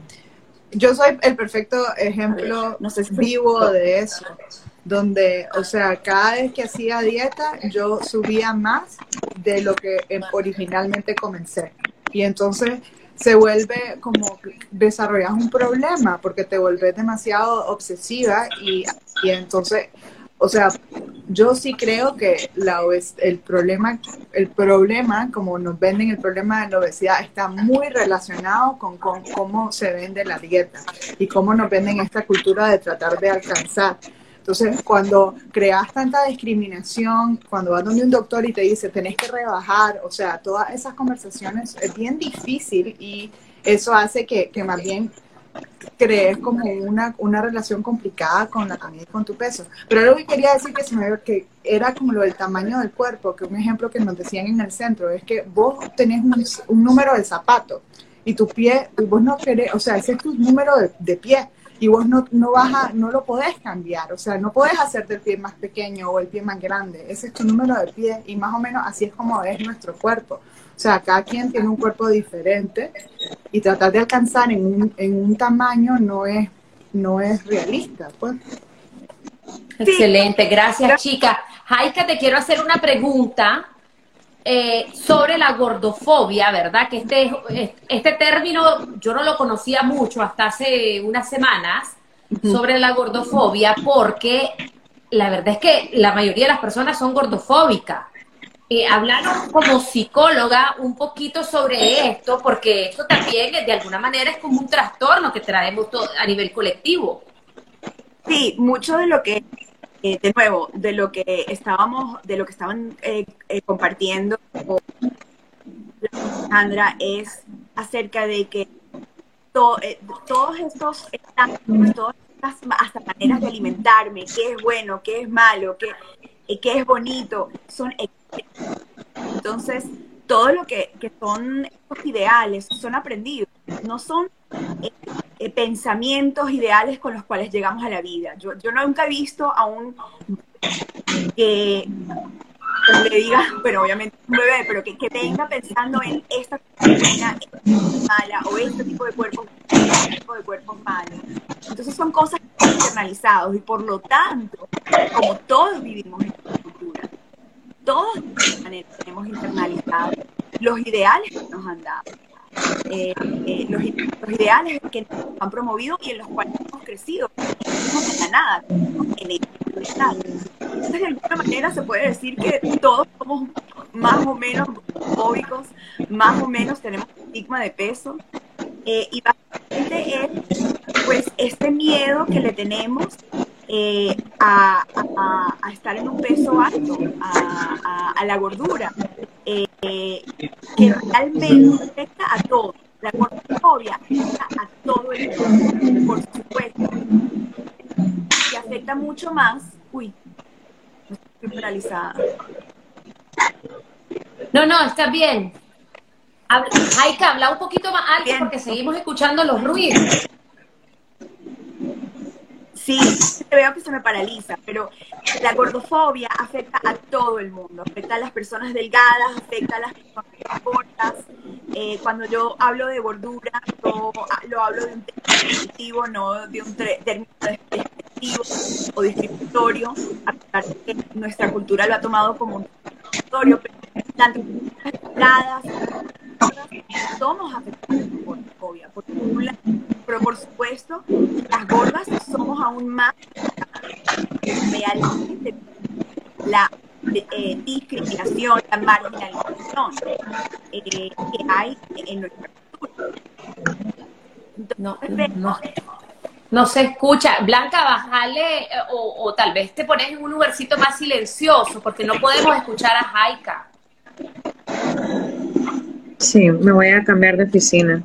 Speaker 3: Yo soy el perfecto ejemplo no sé, vivo de eso, donde, o sea, cada vez que hacía dieta, yo subía más de lo que originalmente comencé. Y entonces se vuelve como desarrollas un problema porque te vuelves demasiado obsesiva y, y entonces o sea, yo sí creo que la el problema, el problema, como nos venden el problema de la obesidad, está muy relacionado con, cómo se vende la dieta y cómo nos venden esta cultura de tratar de alcanzar. Entonces, cuando creas tanta discriminación, cuando vas donde un doctor y te dice, tenés que rebajar, o sea, todas esas conversaciones es bien difícil y eso hace que, que más bien crees como una, una relación complicada con la comida y con tu peso. Pero lo que quería decir que, se me, que era como lo del tamaño del cuerpo, que un ejemplo que nos decían en el centro es que vos tenés un, número de zapato y tu pie, y vos no querés, o sea, ese es tu número de, de pie y vos no, no, vas a, no lo podés cambiar, o sea, no podés hacerte el pie más pequeño o el pie más grande, ese es tu número de pie y más o menos así es como es nuestro cuerpo. O sea, cada quien tiene un cuerpo diferente y tratar de alcanzar en un, en un tamaño no es, no es realista. Pues.
Speaker 2: Excelente, gracias chica. Jaika, te quiero hacer una pregunta eh, sobre la gordofobia, ¿verdad? Que este, este término yo no lo conocía mucho hasta hace unas semanas sobre la gordofobia porque la verdad es que la mayoría de las personas son gordofóbicas eh, como psicóloga un poquito sobre esto, porque esto también de alguna manera es como un trastorno que traemos a nivel colectivo.
Speaker 5: Sí, mucho de lo que, eh, de nuevo, de lo que estábamos, de lo que estaban eh, eh, compartiendo Sandra es acerca de que todos estos estas hasta maneras de alimentarme, qué es bueno, qué es malo, qué, qué es bonito, son entonces, todo lo que, son estos ideales son aprendidos, no son eh, eh, pensamientos ideales con los cuales llegamos a la vida. Yo, yo nunca he visto a un que le diga, pero obviamente un bebé, pero que, que venga pensando en esta cosa mala o este tipo de cuerpo, este tipo de cuerpo malo. Entonces son cosas internalizadas y por lo tanto, como todos vivimos en todos tenemos internalizados los ideales que nos han dado, eh, eh, los, ideales que nos han promovido y en los cuales hemos crecido, no tenga nada en el Entonces, de alguna manera se puede decir que todos somos más o menos fóbicos, más o menos tenemos estigma de peso, eh, y básicamente es pues este miedo que le tenemos eh, a, estar en un peso alto, a, la gordura, eh, que realmente afecta a todo. La gordofobia afecta a todo el mundo, por supuesto. Y afecta mucho más. Uy, estoy paralizada.
Speaker 2: No, no, está bien. Hay que hablar un poquito más alto porque seguimos escuchando los ruidos.
Speaker 5: Sí, veo que se me paraliza, pero la gordofobia afecta a todo el mundo, afecta a las personas delgadas, afecta a las personas gordas. Eh, cuando yo hablo de gordura, yo lo hablo de un término descriptivo, no de un término despectivo o discriminatorio, a pesar de que nuestra cultura lo ha tomado como un discriminatorio, pero tanto las somos afectados por gordofobia, pero por supuesto, las gordas somos aún más realmente la eh, discriminación, la marginalización eh, que hay en nuestra cultura.
Speaker 2: no, no. No se escucha. Blanca, bajale eh, o, o tal vez te pones en un lugarcito más silencioso porque no podemos escuchar a Jaika.
Speaker 4: Sí, me voy a cambiar de oficina.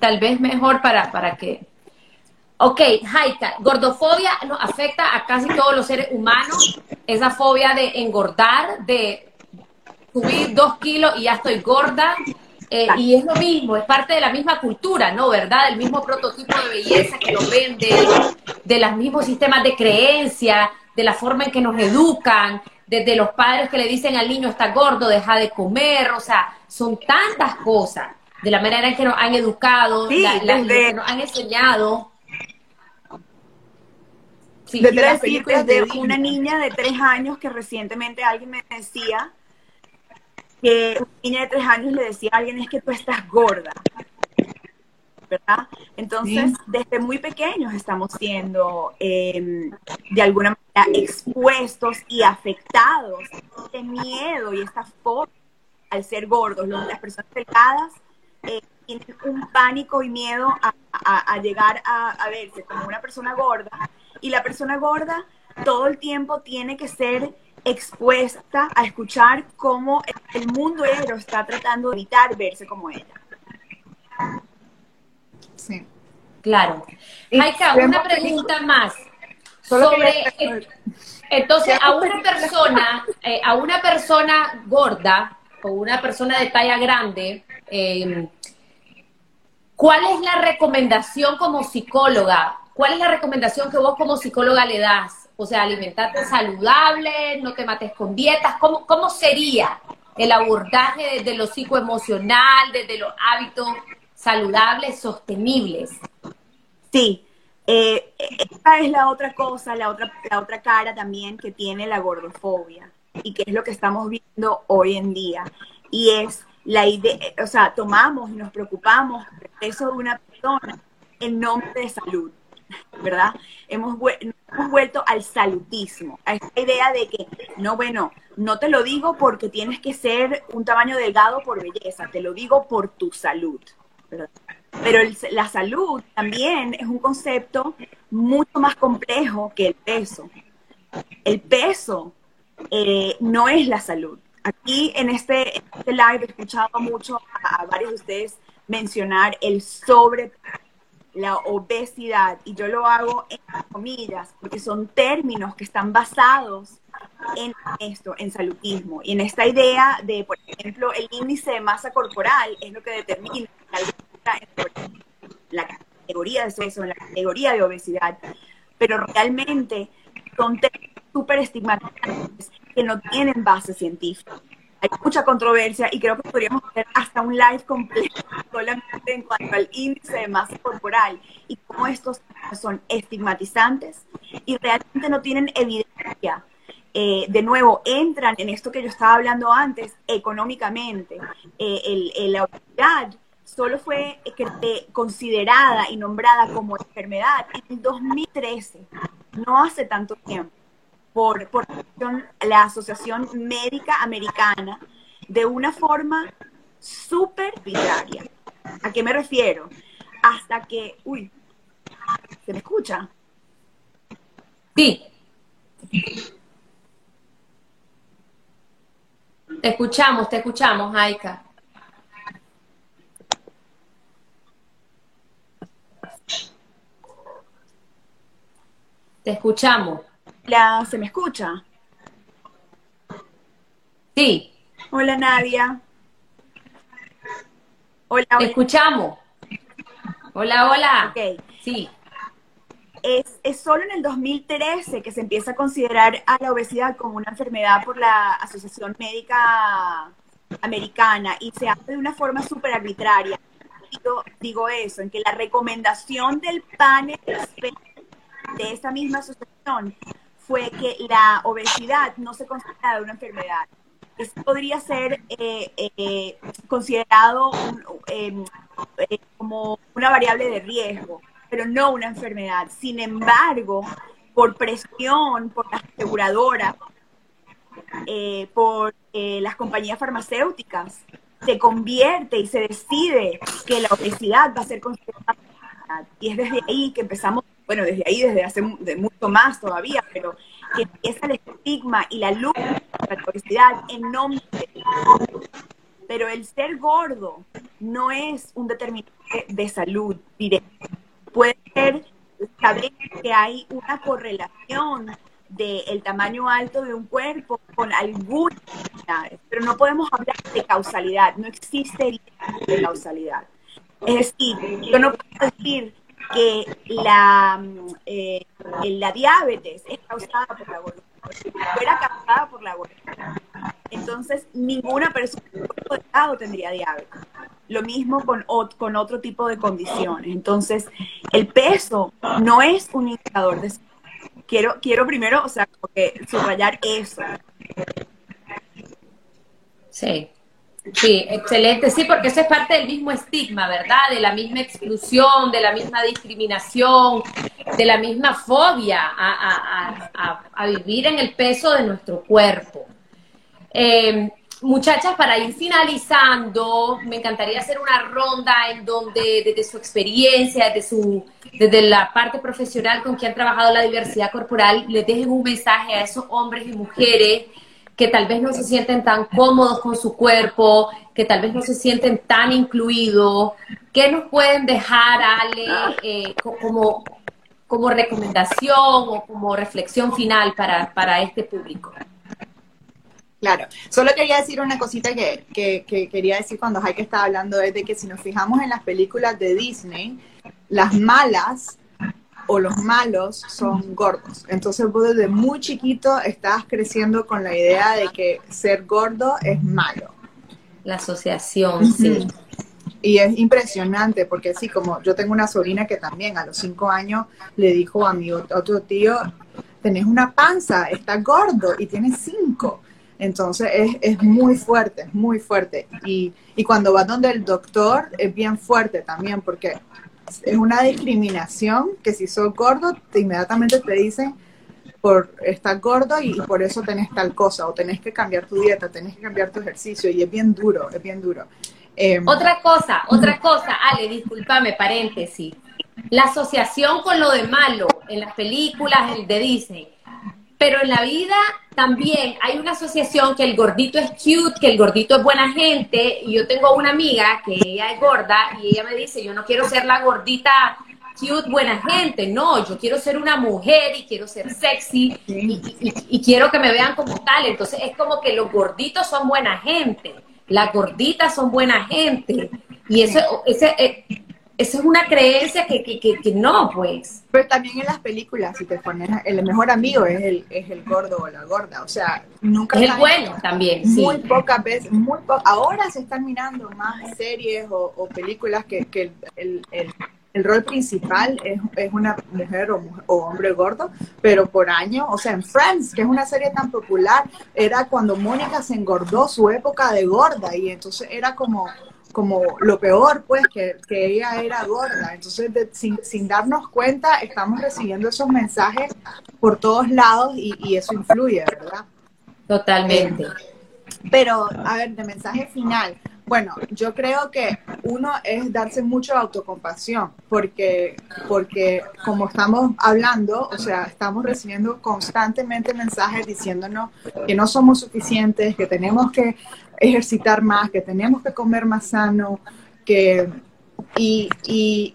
Speaker 2: Tal vez mejor para, para que... Ok, Jaika, gordofobia nos afecta a casi todos los seres humanos. Esa fobia de engordar, de subir dos kilos y ya estoy gorda. Eh, y es lo mismo, es parte de la misma cultura, ¿no? ¿Verdad? El mismo prototipo de belleza que nos venden, de los mismos sistemas de creencia, de la forma en que nos educan, desde los padres que le dicen al niño está gordo, deja de comer, o sea, son tantas cosas, de la manera en que nos han educado, la, que nos han enseñado.
Speaker 5: Sí, de una niña de tres años que recientemente alguien me decía que una niña de tres años le decía a alguien es que tú estás gorda. ¿verdad? Entonces, desde muy pequeños estamos siendo em, de alguna manera expuestos y afectados de miedo y esta forma al ser gordos. Las personas delgadas eh, tienen un pánico y miedo a, llegar a, a verse como una persona gorda y la persona gorda todo el tiempo tiene que ser expuesta a escuchar cómo el mundo entero está tratando de evitar verse como ella.
Speaker 2: Sí. Claro. Maika, una pregunta más. Sobre, entonces, a una persona, eh, a una persona gorda o una persona de talla grande, em, ¿cuál es la recomendación como psicóloga? ¿Cuál es la recomendación que vos como psicóloga le das? O sea, alimentarte saludable, no te mates con dietas. ¿Cómo, cómo sería el abordaje desde lo psicoemocional, desde los hábitos saludables, sostenibles.
Speaker 5: Sí, eh, esta es la otra cosa, la otra, la otra cara también que tiene la gordofobia y que es lo que estamos viendo hoy en día. Y es la idea, o sea, tomamos y nos preocupamos por el de una persona en nombre de salud, ¿verdad? Hemos, hemos vuelto al salutismo, a esta idea de que, no, bueno, no te lo digo porque tienes que ser un tamaño delgado por belleza, te lo digo por tu salud. Pero la salud también es un concepto mucho más complejo que el peso. El peso eh, no es la salud. Aquí en este, este live he escuchado mucho a, varios de ustedes mencionar el sobre la obesidad, y yo lo hago en comillas, porque son términos que están basados en esto, en saludismo, y en esta idea de, por ejemplo, el índice de masa corporal es lo que determina la categoría de peso, en la categoría de obesidad, pero realmente son súper estigmatizantes que no tienen base científica. Hay mucha controversia y creo que podríamos hacer hasta un live completo solamente en cuanto al índice de masa corporal y cómo estos son estigmatizantes y realmente no tienen evidencia. Eh, de nuevo, entran en esto que yo estaba hablando antes, económicamente. Eh, el, la obesidad solo fue considerada y nombrada como enfermedad en el 2013, no hace tanto tiempo, por, por la Asociación Médica Americana, de una forma súper arbitraria. ¿A qué me refiero? Hasta que, uy, ¿se me escucha?
Speaker 2: Sí. Te escuchamos, te escuchamos, Aika. Te escuchamos.
Speaker 5: La, ¿Se me escucha?
Speaker 2: Sí.
Speaker 5: Hola Nadia.
Speaker 2: Hola, Te escuchamos. Hola, hola.
Speaker 5: Ok.
Speaker 2: Sí.
Speaker 5: Es, es, solo en el 2013 que se empieza a considerar a la obesidad como una enfermedad por la Asociación Médica Americana y se hace de una forma súper arbitraria. Digo, digo eso, en que la recomendación del panel de esa misma asociación fue que la obesidad no se considera una enfermedad. Eso podría ser eh, eh, considerado em, eh, como una variable de riesgo, pero no una enfermedad. Sin embargo, por presión, por las aseguradoras, por las compañías farmacéuticas, se convierte y se decide que la obesidad va a ser considerada. Y es desde ahí que empezamos bueno, desde ahí, desde hace mucho más todavía, pero que empieza el estigma y la lucha la obesidad en nombre pero el ser gordo no es un determinante de salud directo. Puede ser saber que hay una correlación del tamaño alto de un cuerpo con algunas enfermedades, pero no podemos hablar de causalidad, no existe de causalidad. Es decir, yo no puedo decir que la, eh, la diabetes es causada por la gordura, era causada por la gordura. Entonces, ninguna persona con tendría diabetes. Lo mismo con, con otro tipo de condiciones. Entonces, el peso no es un indicador de quiero, quiero primero, o sea, subrayar eso.
Speaker 2: Sí. Sí, excelente. Sí, porque eso es parte del mismo estigma, ¿verdad? De la misma exclusión, de la misma discriminación, de la misma fobia a, vivir en el peso de nuestro cuerpo. Eh, Muchachas, para ir finalizando, me encantaría hacer una ronda en donde desde su experiencia, desde, su, desde la parte profesional con que han trabajado la diversidad corporal, les dejen un mensaje a esos hombres y mujeres que tal vez no se sienten tan cómodos con su cuerpo, que tal vez no se sienten tan incluidos. ¿Qué nos pueden dejar, Ale, eh, como, como recomendación o como reflexión final para, para este público?
Speaker 3: Claro, solo quería decir una cosita que, que, quería decir cuando Heike estaba hablando, es de que si nos fijamos en las películas de Disney, las malas o los malos son gordos. Entonces vos desde muy chiquito estás creciendo con la idea de que ser gordo es malo.
Speaker 2: La asociación, sí.
Speaker 3: Y es impresionante porque sí, como yo tengo una sobrina que también a los cinco años le dijo a mi otro tío, tenés una panza, estás gordo y tienes cinco. Entonces es, es muy fuerte, es muy fuerte. Y, y cuando vas donde el doctor es bien fuerte también, porque es una discriminación que si sos gordo, te, inmediatamente te dicen por estar gordo y, por eso tenés tal cosa, o tenés que cambiar tu dieta, tenés que cambiar tu ejercicio, y es bien duro, es bien duro.
Speaker 2: Em, otra cosa, otra cosa, Ale, discúlpame, paréntesis. La asociación con lo de malo en las películas de Disney pero en la vida también hay una asociación que el gordito es cute, que el gordito es buena gente, y yo tengo una amiga que ella es gorda y ella me dice, yo no quiero ser la gordita cute, buena gente, no, yo quiero ser una mujer y quiero ser sexy y, quiero que me vean como tal, entonces es como que los gorditos son buena gente, las gorditas son buena gente, y eso, ese, eh, esa es una creencia que, que, que, no, pues.
Speaker 3: Pero también en las películas, si te pones, el mejor amigo es el, es el gordo o la gorda, o sea, nunca...
Speaker 2: Es el bueno también,
Speaker 3: Muy pocas veces, muy ahora se están mirando más series o, películas que, que el, el, el, rol principal es, es una mujer o, o, hombre gordo, pero por año, o sea, en Friends, que es una serie tan popular, era cuando Mónica se engordó su época de gorda y entonces era como como lo peor, pues, que, ella era gorda. Entonces, sin, darnos cuenta, estamos recibiendo esos mensajes por todos lados y, eso influye, ¿verdad?
Speaker 2: Totalmente.
Speaker 3: pero, a ver, de mensaje final. Bueno, yo creo que uno es darse mucho autocompasión, porque, porque como estamos hablando, o sea, estamos recibiendo constantemente mensajes diciéndonos que no somos suficientes, que tenemos que ejercitar más, que tenemos que comer más sano, que, y, y,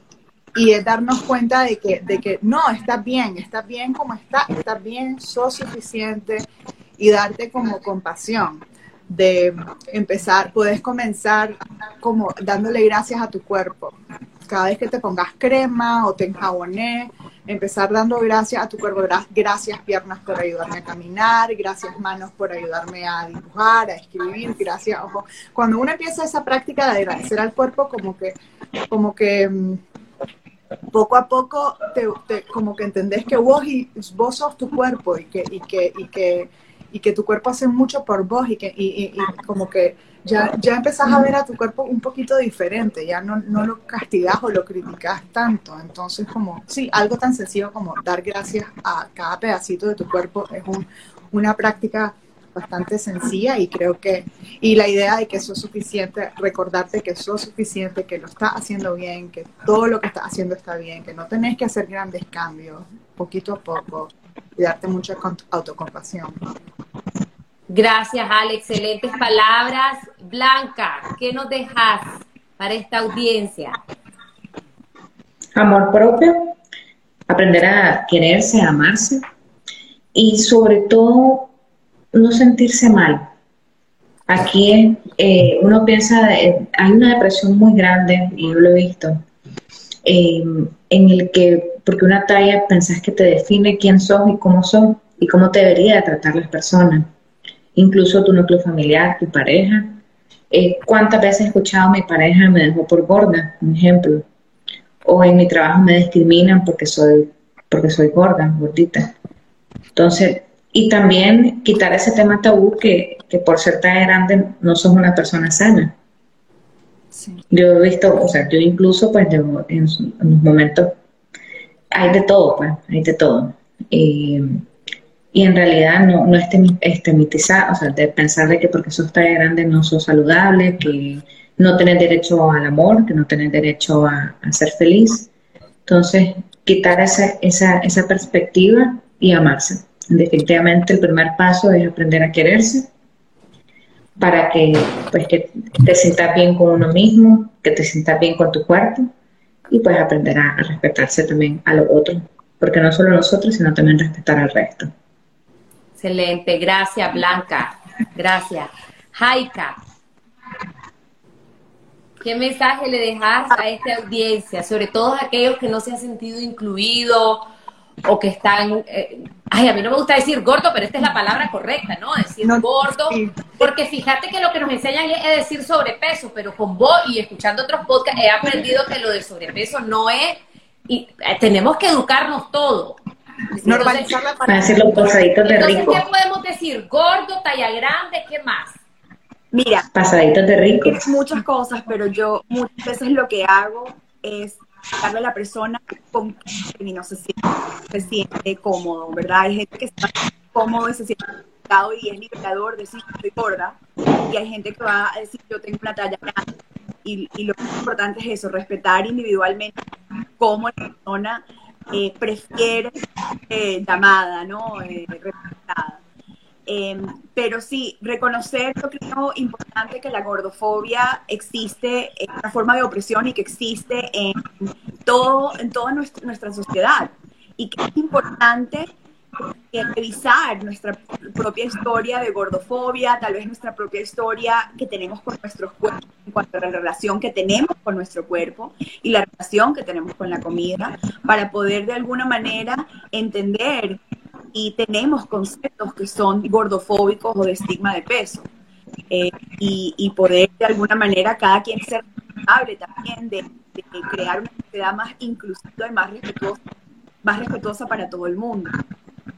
Speaker 3: y darnos cuenta de que, de que no, está bien, está bien como está, está bien, sos suficiente y darte como compasión de empezar, puedes comenzar como dándole gracias a tu cuerpo. Cada vez que te pongas crema o te enjabones, empezar dando gracias a tu cuerpo. Gracias piernas por ayudarme a caminar, gracias manos por ayudarme a dibujar, a escribir, gracias ojo. Cuando uno empieza esa práctica de agradecer al cuerpo, como que, como que mm, poco a poco te, como que entendés que vos, y, vos sos tu cuerpo y que, y que, y que y que tu cuerpo hace mucho por vos y que y, como que ya, ya empezás a ver a tu cuerpo un poquito diferente, ya no, no lo castigas o lo criticas tanto. Entonces, como, sí, algo tan sencillo como dar gracias a cada pedacito de tu cuerpo es un, una práctica bastante sencilla y creo que, y la idea de que sos suficiente, recordarte que sos suficiente, que lo estás haciendo bien, que todo lo que estás haciendo está bien, que no tenés que hacer grandes cambios, poquito a poco, y darte mucha autocompasión.
Speaker 2: Gracias, Ale. Excelentes palabras. Blanca, ¿qué nos dejas para esta audiencia?
Speaker 4: Amor propio, aprender a quererse, a amarse y sobre todo no sentirse mal. Aquí eh, uno piensa, hay una depresión muy grande, y yo lo he visto, eh, en el que, porque una talla pensás que te define quién sos y cómo sos y cómo te debería tratar las personas, incluso tu núcleo familiar, tu pareja. Eh, ¿Cuántas veces he escuchado a mi pareja me dejó por gorda, un ejemplo? O en mi trabajo me discriminan porque soy, porque soy gorda, gordita. Entonces, y también quitar ese tema tabú que, que por ser tan grande no sos una persona sana. Yo he visto, o sea, yo incluso pues en, en, los momentos hay de todo, pues, hay de todo. y en realidad no, no estigmatizar, o sea, de pensar de que porque sos tan grande no sos saludable, que no tenés derecho al amor, que no tenés derecho a, a ser feliz. Entonces, quitar esa, esa, esa perspectiva y amarse. Definitivamente el primer paso es aprender a quererse para que, pues, que te sientas bien con uno mismo, que te sientas bien con tu cuerpo y pues aprender a, respetarse también a los otros, porque no solo nosotros, sino también respetar al resto.
Speaker 2: Excelente, gracias Blanca, gracias. Jaika, ¿qué mensaje le dejas a esta audiencia, sobre todo a aquellos que no se han sentido incluidos o que están, eh, ay, a mí no me gusta decir gordo, pero esta es la palabra correcta, ¿no? Decir gordo, porque fíjate que lo que nos enseñan es, decir sobrepeso, pero con vos y escuchando otros podcasts he aprendido que lo de sobrepeso no es, y eh, tenemos que educarnos todos.
Speaker 4: Normalizar la Para decir los pasaditos de rico.
Speaker 2: ¿qué podemos decir? Gordo, talla grande, ¿qué más?
Speaker 5: Mira,
Speaker 4: pasaditos de rico.
Speaker 5: Muchas cosas, pero yo muchas veces lo que hago es darle a la persona con y no se siente, se siente cómodo, ¿verdad? Hay gente que está cómodo y se siente y es liberador decir que estoy gorda y hay gente que va a decir yo tengo una talla grande y, y lo importante es eso, respetar individualmente cómo la persona eh, prefiere eh, llamada, ¿no? Eh, respetada. Em, pero sí, reconocer, yo creo importante que la gordofobia existe, es una forma de opresión y que existe en, todo, en toda nuestra, nuestra sociedad. Y que es importante revisar nuestra propia historia de gordofobia, tal vez nuestra propia historia que tenemos con nuestros cuerpos, en cuanto a la relación que tenemos con nuestro cuerpo y la relación que tenemos con la comida, para poder de alguna manera entender y tenemos conceptos que son gordofóbicos o de estigma de peso. Eh, y, poder de alguna manera cada quien ser responsable también de, crear una sociedad más inclusiva y más respetuosa, más respetuosa para todo el mundo.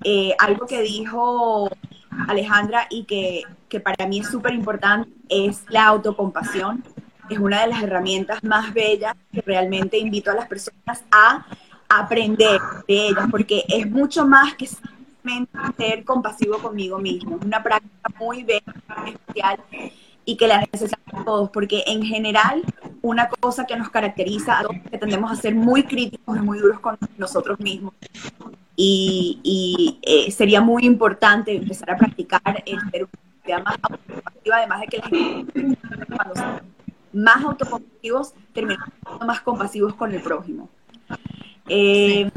Speaker 5: Eh, algo que dijo Alejandra y que, que para mí es súper importante es la autocompasión. Es una de las herramientas más bellas que realmente invito a las personas a aprender de ellas, porque es mucho más que ser compasivo conmigo mismo. Es una práctica muy bella, especial y que la necesitamos todos, porque en general una cosa que nos caracteriza a todos que tendemos a ser muy críticos y muy duros con nosotros mismos. Y, eh, sería muy importante empezar a practicar el ser más autocompasiva, además de que la gente, cuando más autocompasivos, terminamos más compasivos con el prójimo. Eh,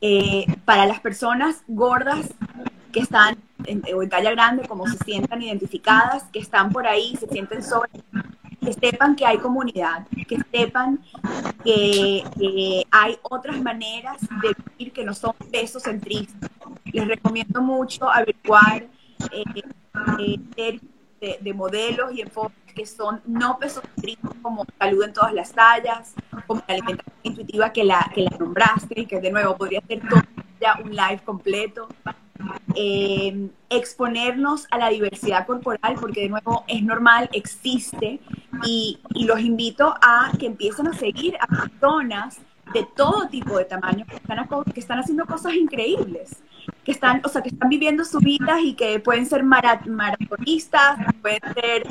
Speaker 5: eh, para las personas gordas que están en, o talla grande, como se sientan identificadas, que están por ahí, se sienten sobre, que sepan que hay comunidad, que sepan que, hay otras maneras de vivir que no son pesos centristas. Les recomiendo mucho averiguar eh, de, de, modelos y enfoques que son no pesocentristas como salud en todas las tallas, como la alimentación intuitiva que la, que la nombraste, y que de nuevo podría ser todo ya un live completo. Eh, exponernos a la diversidad corporal, porque de nuevo es normal, existe, y, y los invito a que empiecen a seguir a personas de todo tipo de tamaño que están, haciendo cosas increíbles, que están, o sea, que están viviendo su vida y que pueden ser maratonistas, pueden ser,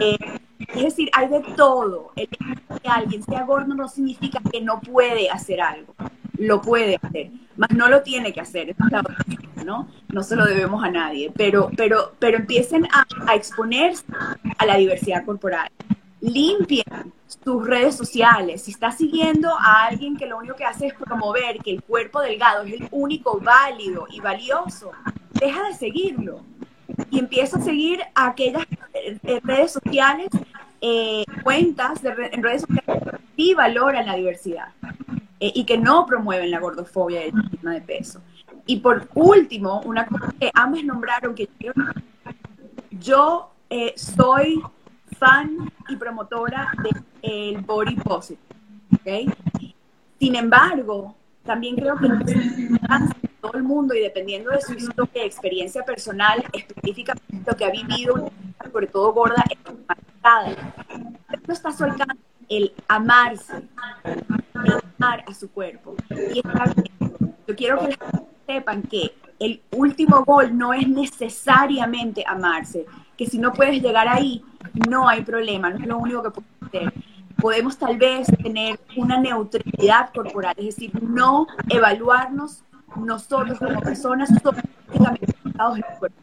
Speaker 5: eh, es decir, hay de todo. El que alguien sea gordo no significa que no puede hacer algo, lo puede hacer, más no lo tiene que hacer, ¿no? No se lo debemos a nadie, pero, pero, pero empiecen a, a exponerse a la diversidad corporal limpien sus redes sociales. Si estás siguiendo a alguien que lo único que hace es promover que el cuerpo delgado es el único válido y valioso, deja de seguirlo y empieza a seguir a aquellas eh, redes sociales, eh, cuentas de en redes sociales que sí valoran la diversidad eh, y que no promueven la gordofobia y el estigma de peso. Y por último, una cosa que ambas nombraron que yo, yo soy fan y promotora del body positive. ¿okay? Sin embargo, también creo que todo el mundo y dependiendo de su historia, experiencia personal específica, lo que ha vivido, sobre todo gorda, no está soltando el amarse, el amar a su cuerpo. Y Yo quiero que sepan que el último gol no es necesariamente amarse, que si no puedes llegar ahí, no hay problema, no es lo único que podemos hacer. Podemos tal vez tener una neutralidad corporal, es decir, no evaluarnos nosotros como personas sobre el cuerpo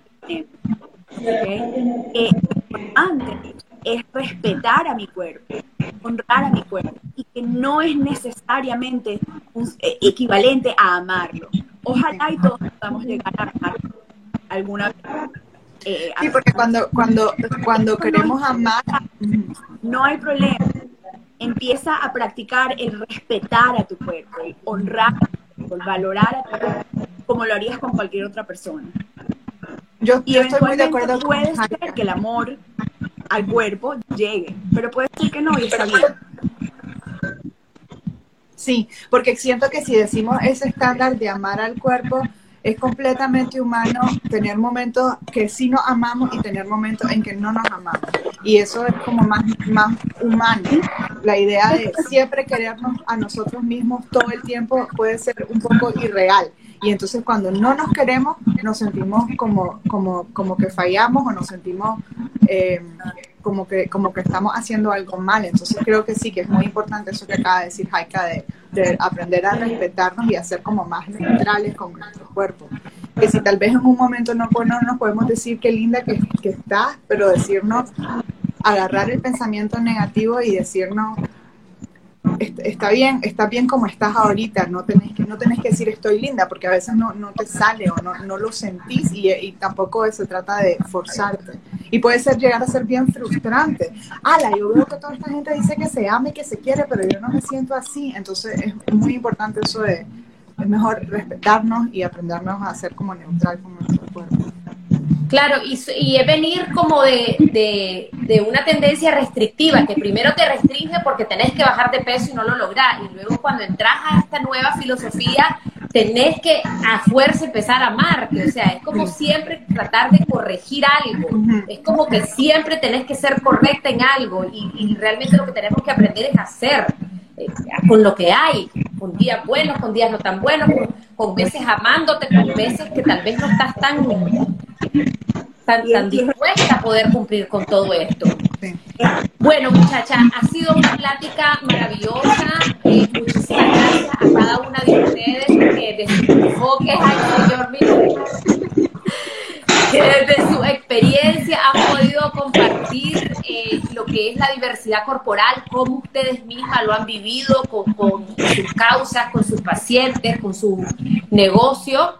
Speaker 5: eh, importante es respetar a mi cuerpo, honrar a mi cuerpo y que no es necesariamente eh, equivalente a amarlo. Ojalá y todos podamos llegar a amar alguna vez
Speaker 3: eh, sí, porque cuando, cuando, cuando queremos amar...
Speaker 5: No hay problema. Empieza a practicar el respetar a tu cuerpo, el honrar, el valorar a tu cuerpo, como lo harías con cualquier otra persona.
Speaker 3: Yo, y estoy muy de acuerdo
Speaker 5: puede ser que el amor al cuerpo llegue, pero puede ser que no y está bien.
Speaker 3: Sí, porque siento que si decimos ese estándar de amar al cuerpo, es completamente humano tener momentos que sí nos amamos y tener momentos en que no nos amamos. Y eso es como más, más humano. La idea de siempre querernos a nosotros mismos todo el tiempo puede ser un poco irreal. Y entonces cuando no nos queremos, nos sentimos como, como, como que fallamos o nos sentimos eh, como, que, como que estamos haciendo algo mal. Entonces creo que sí, que es muy importante eso que acaba de decir Jaika de de aprender a respetarnos y a ser como más neutrales con nuestro cuerpo. Que si tal vez en un momento no, pues no nos podemos decir qué linda que, que estás, pero decirnos, agarrar el pensamiento negativo y decirnos, está bien, está bien como estás ahorita, no tenés que, no tenés que decir estoy linda, porque a veces no, no te sale o no, no lo sentís y, y, tampoco se trata de forzarte. Y puede ser llegar a ser bien frustrante. Ala, yo veo que toda esta gente dice que se ama y que se quiere, pero yo no me siento así. Entonces es muy importante eso de, es mejor respetarnos y aprendernos a ser como neutral con nuestro cuerpo.
Speaker 2: Claro, y, y es venir como de, una tendencia restrictiva, que primero te restringe porque tenés que bajar de peso y no lo lográs, y luego cuando entras a esta nueva filosofía, tenés que a fuerza empezar a amarte, o sea, es como siempre tratar de corregir algo, es como que siempre tenés que ser correcta en algo, y, realmente lo que tenemos que aprender es hacer eh, con lo que hay, con días buenos, con días no tan buenos, con veces amándote, con veces que tal vez no estás tan tan, dispuesta a poder cumplir con todo esto. Bueno, muchacha, ha sido una plática maravillosa. Eh, muchísimas gracias a cada una de ustedes que de sus enfoques que desde su experiencia han podido compartir eh, lo que es la diversidad corporal, cómo ustedes mismas lo han vivido con sus causas, con sus pacientes, con su negocio